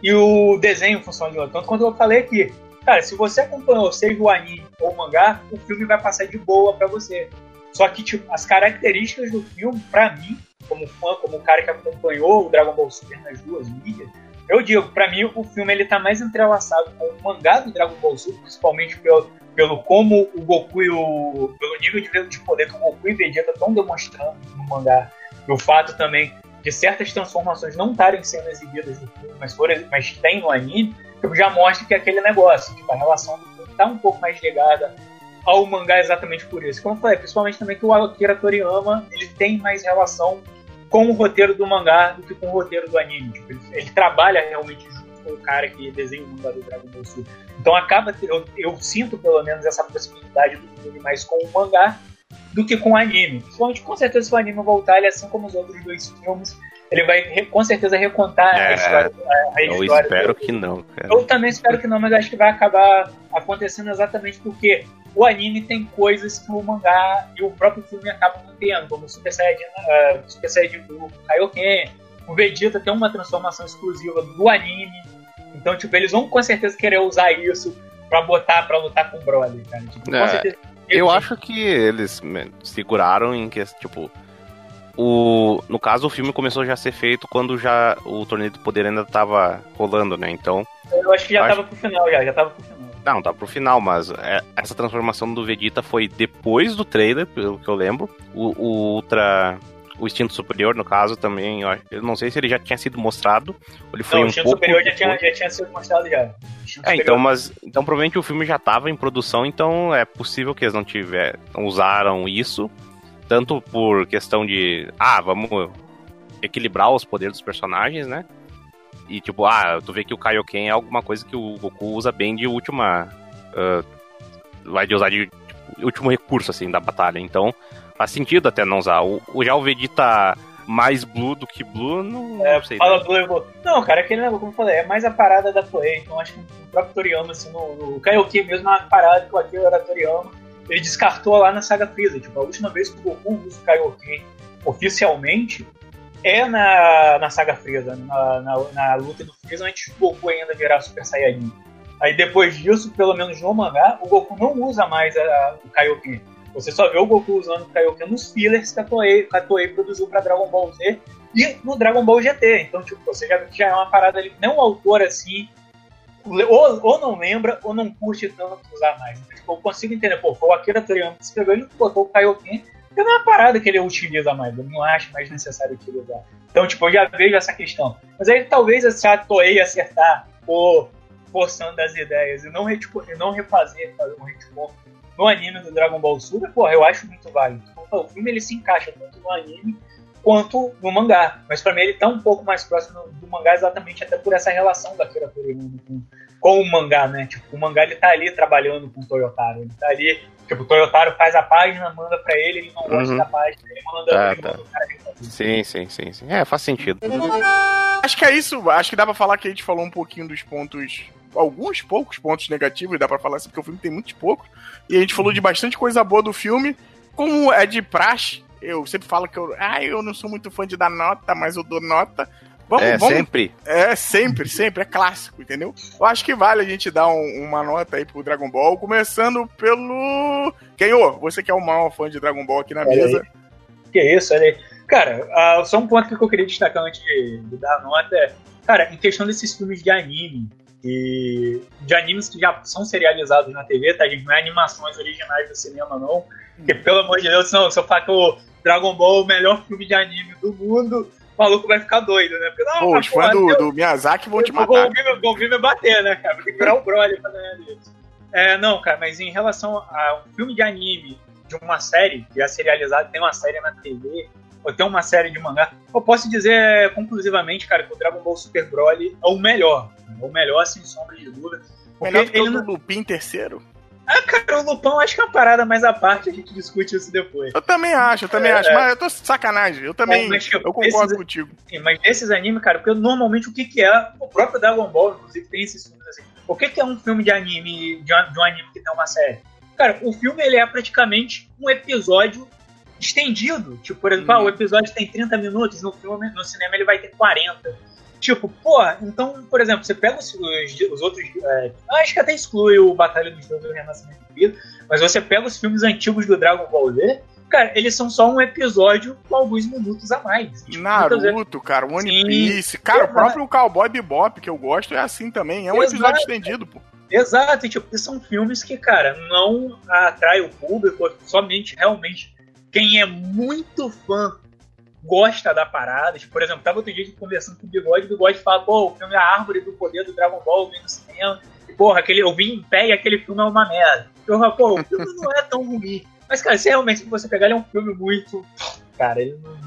e o desenho funciona de outra. Tanto quando eu falei aqui, cara, se você acompanhou, seja o anime ou o mangá, o filme vai passar de boa pra você. Só que, tipo, as características do filme, pra mim, como fã, como cara que acompanhou o Dragon Ball Super nas duas mídias, eu digo, pra mim o filme ele tá mais entrelaçado com o mangá do Dragon Ball Super, principalmente pelo, pelo como o Goku e o. pelo nível de, de poder que o Goku e Vegeta estão demonstrando no mangá. E o fato também de certas transformações não estarem sendo exibidas no filme, mas, forem, mas tem no anime, tipo, já mostra que é aquele negócio, tipo, a relação do filme tá um pouco mais ligada ao mangá exatamente por isso. Como eu falei, principalmente também que o Akira Toriyama ele tem mais relação com o roteiro do mangá do que com o roteiro do anime. Tipo, ele, ele trabalha realmente junto foi o cara que desenha o mangá do Dragon Ball Super. Então acaba, eu, eu sinto pelo menos essa possibilidade do filme mais com o mangá do que com o anime. Principalmente, com certeza, se o anime voltar, ele, assim como os outros dois filmes, ele vai com certeza recontar é, a história. A, eu história espero do... que não, cara. Eu também espero que não, mas acho que vai acabar acontecendo exatamente porque o anime tem coisas que o mangá e o próprio filme acabam não tendo, como o Super Saiyajin, uh, Super Saiyajin Blue, Kaioken, o Vegeta tem uma transformação exclusiva do anime, então, tipo, eles vão com certeza querer usar isso pra botar, pra lutar com o Broly, cara. Tipo, é, certeza, eu acho que eles seguraram em que, tipo, o, no caso, o filme começou já a ser feito quando já o Torneio do Poder ainda tava rolando, né? Então. Eu acho que já acho... tava pro final, já, já tava pro final. Não, tá pro final, mas é, essa transformação do Vegeta foi depois do trailer, pelo que eu lembro. O, o Ultra. O instinto superior, no caso, também. Eu, eu, não sei se ele já tinha sido mostrado. Ele foi não, um o instinto superior já tinha, já tinha sido mostrado já. É, então, mas. Então provavelmente o filme já tava em produção, então é possível que eles não tiver, não usaram isso. Tanto por questão de. Ah, vamos equilibrar os poderes dos personagens, né? E tipo, ah, tu vê que o Kaioken é alguma coisa que o Goku usa bem de última. Uh, vai de usar de tipo, último recurso, assim, da batalha. Então, faz sentido até não usar. O, já o Vegeta mais blue do que blue, não, é, não sei. Fala né? blue, blue. Não, cara, aquele negócio, como eu falei, é mais a parada da Toei. Então acho que o próprio Toriyama, assim, no, no Kaioken mesmo é uma parada que o Akira era Toriyama. Ele descartou lá na saga Freeza. Tipo, a última vez que o Goku usa o Kaioken oficialmente é na, na saga Freeza, na, na, na luta do Freeza, antes do Goku ainda virar Super Saiyajin. Aí depois disso, pelo menos no mangá, o Goku não usa mais a, o Kaioken. Você só vê o Goku usando o Kaioken nos fillers que a Toei, que a Toei produziu pra Dragon Ball Z e no Dragon Ball GT. Então, tipo, você já, já é uma parada ali, não o autor assim, ou, ou não lembra, ou não curte tanto usar mais. Então, tipo, eu consigo entender, pô, o Akira Toriyama que escreveu, ele botou o Kaioken porque não é uma parada que ele utiliza mais, eu não acho mais necessário utilizar. Então, tipo, eu já vejo essa questão. Mas aí talvez se a Toei acertar ou forçando as ideias e não, retipor, e não refazer, fazer um retcon no anime do Dragon Ball Super, porra, eu acho muito válido. O filme ele se encaixa tanto no anime quanto no mangá. Mas para mim ele tá um pouco mais próximo do mangá exatamente até por essa relação da Kira Toriyama com, com o mangá, né? Tipo, o mangá ele tá ali trabalhando com o Toyotaro, ele tá ali Tipo, o Toyotaro faz a página, manda pra ele, ele não gosta uhum. da página, ele manda, ah, ele tá. manda o cara. Sim, sim, sim, sim. É, faz sentido. Acho que é isso. Acho que dá pra falar que a gente falou um pouquinho dos pontos. Alguns poucos pontos negativos, dá pra falar assim, porque o filme tem muitos poucos. E a gente falou de bastante coisa boa do filme. Como é de praxe, eu sempre falo que eu. Ah, eu não sou muito fã de dar nota, mas eu dou nota. Vamos, é, vamos, sempre. É, sempre, sempre. É clássico, entendeu? Eu acho que vale a gente dar um, uma nota aí pro Dragon Ball, começando pelo. Kenho, você que é o maior fã de Dragon Ball aqui na mesa. Que isso, olha aí. Cara, uh, só um ponto que eu queria destacar antes de, de dar a nota é. Cara, em questão desses filmes de anime, e de animes que já são serializados na TV, tá, gente? Não é animações originais do cinema, não. Porque, pelo amor de Deus, não, se eu falar que o Dragon Ball é o melhor filme de anime do mundo, maluco vai ficar doido, né? Porque, não, Pô, os fãs do, do, Miyazaki vão te matar. Vão vir me bater, né, cara? Vou ter que virar o brother pra ganhar deles. É, não, cara, mas em relação a um filme de anime, de uma série, que é serializado, tem uma série na TV, ou tem uma série de mangá, eu posso dizer conclusivamente, cara, que o Dragon Ball Super Broly é o melhor. É o melhor, sem sombra de dúvida. Melhor que ele o do Lupin terceiro? Ah, cara, o Lupão acho que é uma parada mais à parte, a gente discute isso depois. Eu também acho, eu também é, acho. Mas eu tô sacanagem, eu também. Mas, tipo, eu concordo esses, contigo. Sim, mas nesses animes, cara, porque normalmente o que, que é. O próprio Dragon Ball, inclusive, tem esses filmes assim. O que, que é um filme de anime, de, um, de um anime que tem uma série? Cara, o filme ele é praticamente um episódio estendido. Tipo, por exemplo, hum. ah, o episódio tem 30 minutos, no filme, no cinema ele vai ter 40. Tipo, porra, então, por exemplo, você pega os, os, os outros. É, acho que até exclui o Batalha dos Deuses e o Renascimento do Vida, mas você pega os filmes antigos do Dragon Ball Z, cara, eles são só um episódio com alguns minutos a mais. Tipo, Naruto, cara, One Sim, Piece. Cara, o próprio Cowboy Bebop, que eu gosto, é assim também. É um Exato. episódio estendido, pô. Exato, e, tipo, são filmes que, cara, não atraem o público, somente realmente quem é muito fã gosta da parada. Tipo, por exemplo, tava outro dia conversando com o Bigode, o Bigode fala, pô, o filme é A Árvore do Poder do Dragon Ball, vi no cinema, e porra, aquele, eu vi em pé e aquele filme é uma merda. Eu falo, pô, o filme não é tão ruim. Mas, cara, se realmente você pegar, ele é um filme muito... Cara, ele não...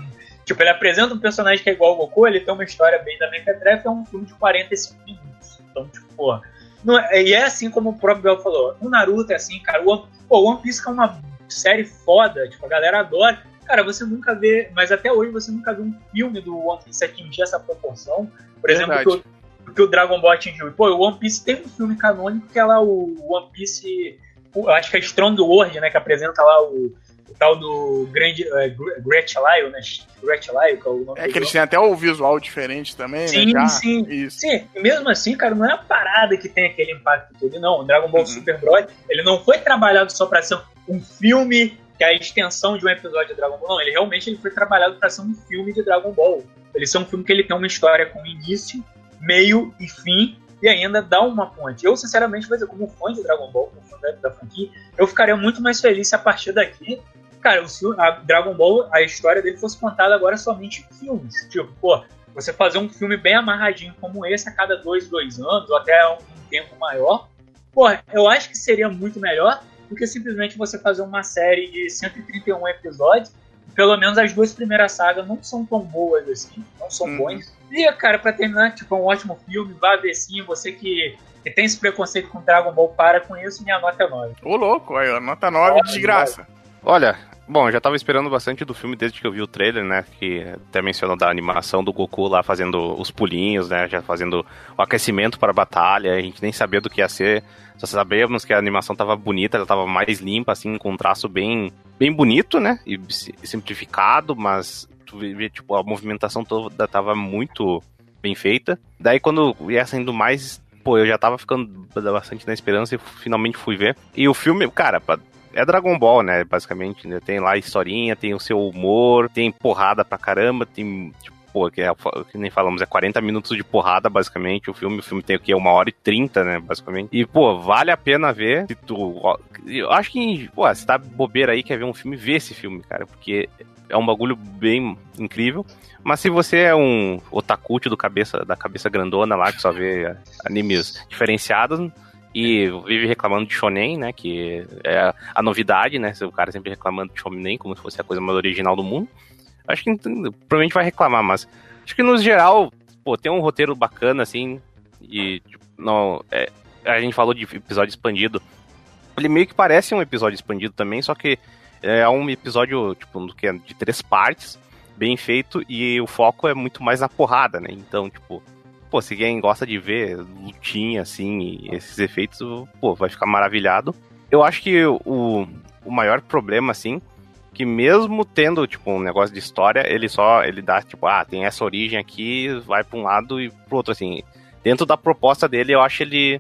Tipo, ele apresenta um personagem que é igual ao Goku, ele tem uma história bem da Mequetrefe, é um filme de 45 minutos. Então, tipo, porra. Não, é- e é assim como o próprio Bel falou. O Naruto é assim, cara. O One, pô, o One Piece é uma série foda, tipo, a galera adora. Cara, você nunca vê, mas até hoje você nunca viu um filme do One Piece atingir essa proporção. Por exemplo, Verdade. que o, que o Dragon Ball atingiu. Pô, o One Piece tem um filme canônico que é lá o One Piece. o- acho que é Strong World, né? Que apresenta lá o, o tal do grande. É, Gre- Gretchen Lyle, né? Gretchen Lyle, que é o nome É que eles têm até o visual diferente também, Sim, né? Já. sim. Isso. Sim, e mesmo assim, cara, não é a parada que tem aquele impacto todo. Não, o Dragon Ball Uhum. Super Bros. ele não foi trabalhado só pra ser um filme que é a extensão de um episódio de Dragon Ball. Não, ele realmente ele foi trabalhado pra ser um filme de Dragon Ball. Ele é um filme que ele tem uma história com início, meio e fim, e ainda dá uma ponte. Eu, sinceramente, vou dizer, como fã de Dragon Ball, como fã da, da franquia, eu ficaria muito mais feliz se a partir daqui, cara, o a Dragon Ball, a história dele fosse contada agora somente em filmes. Tipo, pô, você fazer um filme bem amarradinho como esse a cada dois, dois anos, ou até um tempo maior, porra, eu acho que seria muito melhor do que simplesmente você fazer uma série de 131 episódios. Pelo menos as duas primeiras sagas não são tão boas assim, não são Uhum. bons. E, cara, pra terminar, tipo, é um ótimo filme, vá ver sim, você que, que tem esse preconceito com Dragon Ball, para com isso, minha nota é 9. Ô, louco, aí, ó, nota 9 de graça. Olha, bom, eu já tava esperando bastante do filme desde que eu vi o trailer, né? Que até mencionou da animação do Goku lá fazendo os pulinhos, né? Já fazendo o aquecimento para a batalha. A gente nem sabia do que ia ser. Só sabíamos que a animação tava bonita, ela tava mais limpa, assim, com um traço bem, bem bonito, né? E si- simplificado, mas tu vê, tipo, a movimentação toda tava muito bem feita. Daí quando ia saindo mais, pô, eu já tava ficando bastante na esperança e finalmente fui ver. E o filme, cara, pra- é Dragon Ball, né? Basicamente, né? Tem lá a historinha, tem o seu humor, tem porrada pra caramba, tem. Tipo, pô, que, é, que nem falamos, é 40 minutos de porrada, basicamente. O filme, o filme tem o quê? Uma hora e 30, né? Basicamente. E, pô, vale a pena ver. Se tu, ó, eu acho que, pô, se tá bobeira aí, quer ver um filme, vê esse filme, cara, porque é um bagulho bem incrível. Mas se você é um otaku do cabeça, da cabeça grandona lá, que só vê animes diferenciados, e vive reclamando de shonen, né, que é a novidade, né, o cara sempre reclamando de shonen como se fosse a coisa mais original do mundo. Acho que ent- provavelmente vai reclamar, mas acho que no geral, pô, tem um roteiro bacana, assim, e, tipo, não, é, a gente falou de episódio expandido, ele meio que parece um episódio expandido também, só que é um episódio, tipo, que é de três partes, bem feito, e o foco é muito mais na porrada, né, então, tipo, pô, se quem gosta de ver lutinha, assim, esses efeitos, pô, vai ficar maravilhado. Eu acho que o, o maior problema, assim, que mesmo tendo, tipo, um negócio de história, ele só, ele dá, tipo, ah, tem essa origem aqui, vai pra um lado e pro outro, assim. Dentro da proposta dele, eu acho ele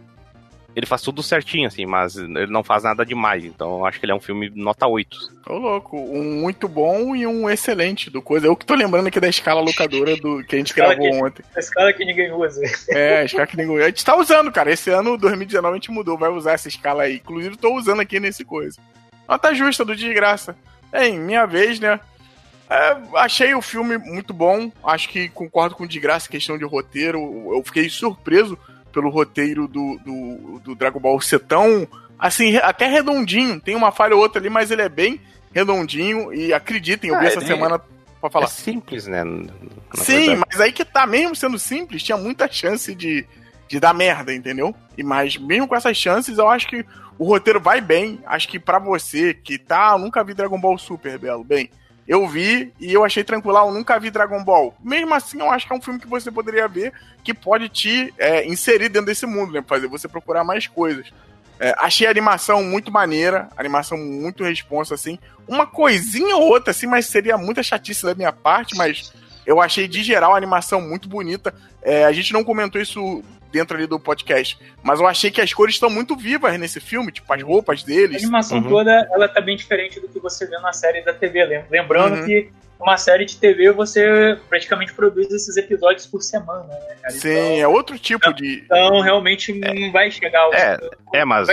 ele faz tudo certinho, assim, mas ele não faz nada demais. Então eu acho que ele é um filme nota 8. Ô, louco, um muito bom e um excelente do coisa. Eu que tô lembrando aqui da escala locadora do que a gente gravou que- ontem. A escala que ninguém usa. É, a escala que ninguém. A gente tá usando, cara. Esse ano, 2019, a gente mudou, vai usar essa escala aí. Inclusive, tô usando aqui nesse coisa. Nota justa do desgraça. É, em minha vez, né? É, achei o filme muito bom. Acho que concordo com o desgraça, questão de roteiro. Eu fiquei surpreso pelo roteiro do, do, do Dragon Ball ser tão. Assim, até redondinho. Tem uma falha ou outra ali, mas ele é bem redondinho. E acreditem, eu vi Ah, essa ele- semana pra falar. É simples, né? Na Sim, verdade. mas aí que tá, mesmo sendo simples, tinha muita chance de, de dar merda, entendeu? E mas mesmo com essas chances, eu acho que o roteiro vai bem. Acho que pra você que tá, nunca vi Dragon Ball Super, Belo, bem. Eu vi e eu achei tranquilo, ah, eu nunca vi Dragon Ball. Mesmo assim, eu acho que é um filme que você poderia ver que pode te é, inserir dentro desse mundo, né? Fazer você procurar mais coisas. É, achei a animação muito maneira, animação muito responsa, assim. Uma coisinha ou outra, assim, mas seria muita chatice da minha parte, mas eu achei de geral a animação muito bonita. É, a gente não comentou isso dentro ali do podcast, mas eu achei que as cores estão muito vivas nesse filme, tipo, as roupas A deles. animação Uhum. toda, ela tá bem diferente do que você vê na série da TV. Lem- Lembrando Uhum. que uma série de TV você praticamente produz esses episódios por semana, né, cara? Sim, é outro tipo de. Então, realmente não vai chegar ao. É, é, mas-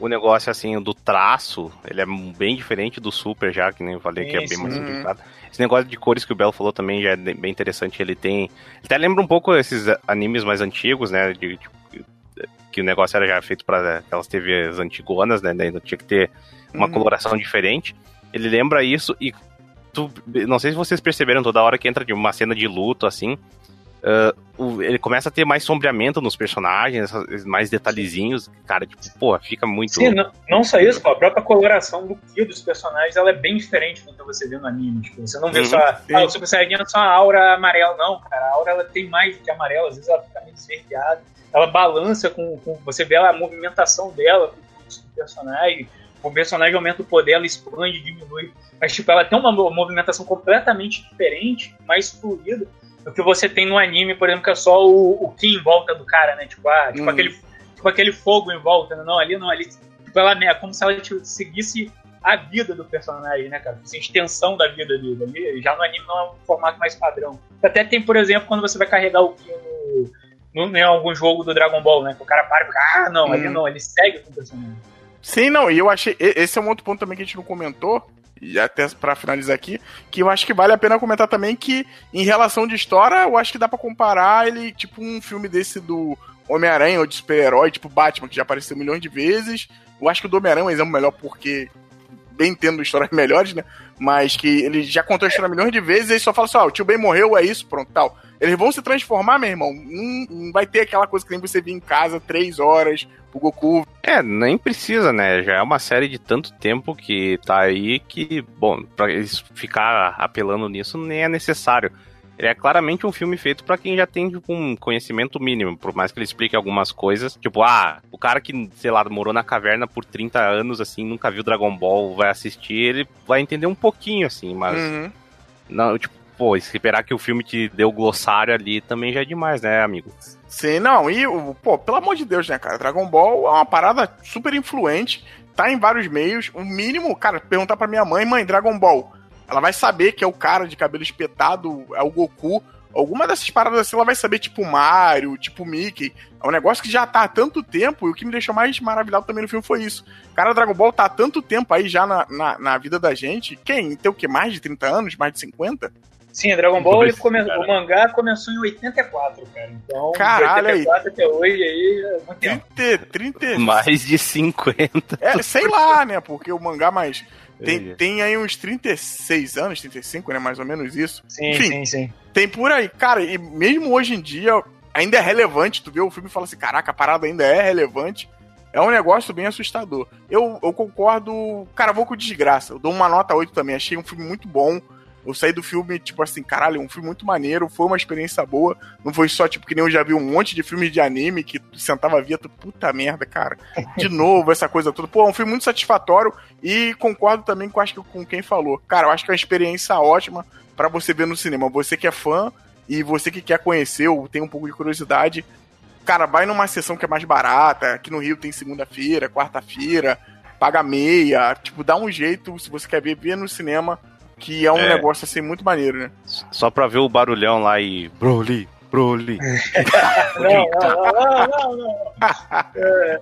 O negócio, assim, do traço, ele é bem diferente do Super já, que nem eu falei, que é Sim, bem mais sim. simplificado. Esse negócio de cores que o Belo falou também já é bem interessante. Ele tem. Ele até lembra um pouco esses animes mais antigos, né? De, de- que o negócio era já feito para aquelas TVs antigonas, né? Ainda tinha que ter uma Uhum. coloração diferente. Ele lembra isso e. Tu, não sei se vocês perceberam toda hora que entra de uma cena de luto, assim. Uh, o, ele começa a ter mais sombreamento nos personagens, mais detalhezinhos, cara, tipo, pô, fica muito. Sim, não, não só isso, pô, a própria coloração do que dos personagens ela é bem diferente do que você vê no anime. Tipo, você não vê uhum, só. Ah, o Super Saiyajin é só a aura amarela, não, cara. A aura ela tem mais do que amarela, às vezes ela fica meio esverdeada. Ela balança com, com. Você vê a movimentação dela com o personagem. O personagem aumenta o poder, ela expande, diminui. Mas, tipo, ela tem uma movimentação completamente diferente, mais fluida do que você tem no anime, por exemplo, que é só o, o Ki em volta do cara, né? Tipo, ah, tipo, hum. aquele, tipo aquele fogo em volta, né? Não, ali não, ali. Tipo, ela é como se ela tipo, seguisse a vida do personagem, né, cara? Assim, extensão da vida dele. Ali, já no anime não é um formato mais padrão. Até tem, por exemplo, quando você vai carregar o Ki no, no, em algum jogo do Dragon Ball, né? Que o cara para e fica, ah, não, hum. ali não, ele segue com o personagem. Sim, não, e eu achei. Esse é um outro ponto também que a gente não comentou e até para finalizar aqui, que eu acho que vale a pena comentar também que, em relação de história, eu acho que dá para comparar ele, tipo, um filme desse do Homem-Aranha ou de super-herói, tipo Batman, que já apareceu milhões de vezes. Eu acho que o do Homem-Aranha é um exemplo melhor porque, bem tendo histórias melhores, né? Mas que ele já contou a história milhões de vezes e ele só fala assim: ó, oh, o tio Ben morreu, é isso, pronto, tal. Eles vão se transformar, meu irmão. Não, não vai ter aquela coisa que nem você vir em casa três horas pro Goku. É, nem precisa, né? Já é uma série de tanto tempo que tá aí que, bom, pra eles ficar apelando nisso nem é necessário. Ele é claramente um filme feito para quem já tem tipo, um conhecimento mínimo, por mais que ele explique algumas coisas. Tipo, ah, o cara que, sei lá, morou na caverna por 30 anos, assim, nunca viu Dragon Ball, vai assistir, ele vai entender um pouquinho, assim, mas. Uhum. Não, tipo, pô, esperar que o filme te dê o glossário ali também já é demais, né, amigo? Sim, não, e, pô, pelo amor de Deus, né, cara? Dragon Ball é uma parada super influente, tá em vários meios. O mínimo, cara, perguntar pra minha mãe, mãe, Dragon Ball. Ela vai saber que é o cara de cabelo espetado, é o Goku. Alguma dessas paradas assim, ela vai saber, tipo Mario, tipo Mickey. É um negócio que já tá há tanto tempo, e o que me deixou mais maravilhado também no filme foi isso. Cara, Dragon Ball tá há tanto tempo aí já na, na, na vida da gente. Quem? Tem o que? Mais de 30 anos? Mais de 50? Sim, Dragon Ball, ele come... o mangá começou em 84, cara. Então, Caralho, 84 aí. até hoje aí é muito 30, 30... Mais de 50. É, sei lá, né? Porque o mangá mais... Tem, tem aí uns 36 anos, 35, né? Mais ou menos isso. Sim, Enfim, sim, sim. Tem por aí. Cara, e mesmo hoje em dia, ainda é relevante. Tu vê o filme e fala assim: caraca, a parada ainda é relevante. É um negócio bem assustador. Eu, eu concordo. Cara, vou com desgraça. Eu dou uma nota 8 também. Achei um filme muito bom. Eu saí do filme, tipo assim, caralho, um filme muito maneiro, foi uma experiência boa. Não foi só, tipo, que nem eu já vi um monte de filmes de anime que tu sentava via, tu, puta merda, cara. De novo, essa coisa toda. Pô, é um filme muito satisfatório e concordo também com, acho que, com quem falou. Cara, eu acho que é uma experiência ótima para você ver no cinema. Você que é fã e você que quer conhecer ou tem um pouco de curiosidade, cara, vai numa sessão que é mais barata. Aqui no Rio tem segunda-feira, quarta-feira, paga meia. Tipo, dá um jeito, se você quer ver, ver no cinema que é um é. negócio assim muito maneiro, né? Só pra ver o barulhão lá e. Broly, Broly. não, não, não, não, é.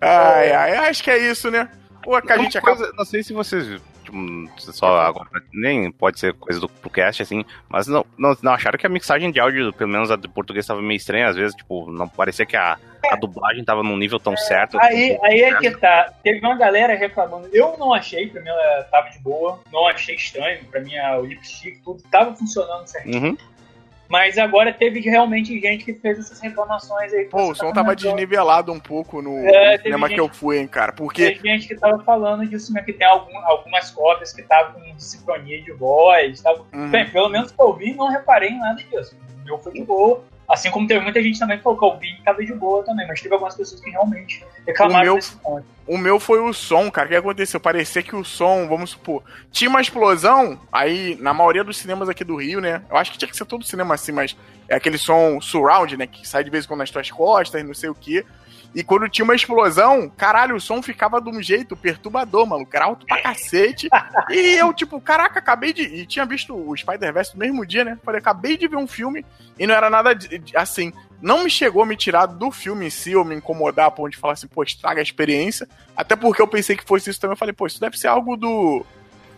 Ai, ai, acho que é isso, né? Ou que a gente acaba... Não sei se vocês tipo, só agora, nem pode ser coisa do pro cast, assim, mas não, não, não acharam que a mixagem de áudio, pelo menos a do português, estava meio estranha, às vezes, tipo, não parecia que a, a dublagem tava num nível tão certo. Aí, tipo, aí é que tá. Teve uma galera reclamando. Eu não achei, pra mim ela tava de boa, não achei estranho, pra mim o lipstick, tudo tava funcionando certinho. Uhum. Mas agora teve realmente gente que fez essas reclamações aí. Pô, o som tava desnivelado um pouco no, é, no cinema gente, que eu fui, hein, cara. Porque. Tem gente que tava falando disso, né? Que tem algum, algumas cópias que estavam com sincronia de voz. Tava... Uhum. Bem, pelo menos que eu vi, não reparei em nada disso. O meu foi de boa. Assim como teve muita gente também que falou que eu vi tava de boa também, mas teve algumas pessoas que realmente reclamaram o meu, desse ponto. O meu foi o som, cara. O que aconteceu? Parecia que o som, vamos supor, tinha uma explosão, aí na maioria dos cinemas aqui do Rio, né? Eu acho que tinha que ser todo cinema assim, mas é aquele som surround, né? Que sai de vez em quando nas tuas costas, não sei o que. E quando tinha uma explosão, caralho, o som ficava de um jeito perturbador, maluco. Era alto pra cacete. e eu, tipo, caraca, acabei de. E tinha visto o Spider-Verse no mesmo dia, né? Falei, acabei de ver um filme e não era nada de, assim. Não me chegou a me tirar do filme em si ou me incomodar a ponto de falar assim, pô, estraga a experiência. Até porque eu pensei que fosse isso também. Eu falei, pô, isso deve ser algo do,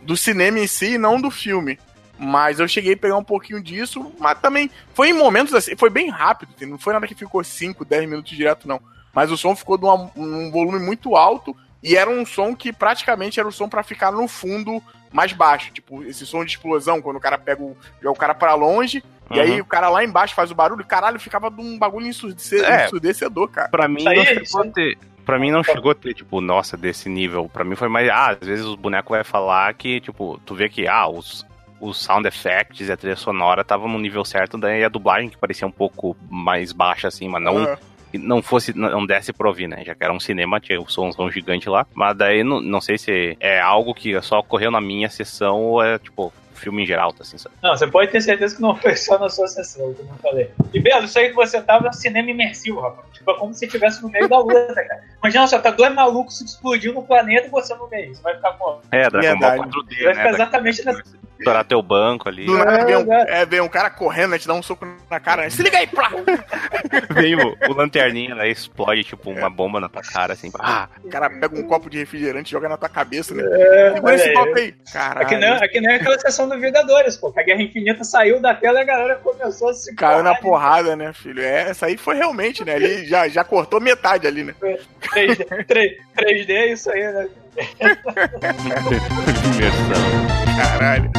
do cinema em si e não do filme. Mas eu cheguei a pegar um pouquinho disso, mas também foi em momentos assim, foi bem rápido, não foi nada que ficou 5, 10 minutos direto, não mas o som ficou de uma, um volume muito alto e era um som que praticamente era o som para ficar no fundo mais baixo. Tipo, esse som de explosão, quando o cara pega o, joga o cara pra longe, uhum. e aí o cara lá embaixo faz o barulho, caralho, ficava de um bagulho ensurdecedor, é, ensurdecedor cara. Pra mim, não chegou a ter. Pra mim não chegou a ter, tipo, nossa, desse nível. Pra mim foi mais. Ah, às vezes os bonecos vai falar que, tipo, tu vê que, ah, os, os sound effects e a trilha sonora estavam no nível certo, daí a dublagem que parecia um pouco mais baixa, assim, mas não. Uhum não fosse, não desse pra ouvir, né? Já que era um cinema, tinha o somzão gigante lá. Mas daí não, não sei se é algo que só ocorreu na minha sessão ou é, tipo, filme em geral, tá assim, sabe? Não, você pode ter certeza que não foi só na sua sessão, como eu falei. E Belo, isso aí que você tava no cinema imersivo, rapaz. Tipo, é como se estivesse no meio da luta, cara. Imagina só, tá dois malucos explodindo no planeta e você no meio. Você vai ficar como? É, Dragon Ball 4D, Vai ficar né? exatamente nessa estourar teu banco ali. Do nada vem um, é, vem um cara correndo, te dá um soco na cara. Se liga aí, plá! vem o, o lanterninha, aí explode, tipo, uma bomba na tua cara, assim. Ah. O cara pega um copo de refrigerante e joga na tua cabeça, né? É, Segura esse copo aí. Caralho. Aqui não, aqui não é aquela sessão do Vingadores, pô. A Guerra Infinita saiu da tela e a galera começou a se Caiu na porrada, né, filho? É, essa aí foi realmente, né? Ali já, já cortou metade ali, né? 3D, 3, 3D é isso aí, né? Imersão. Caralho.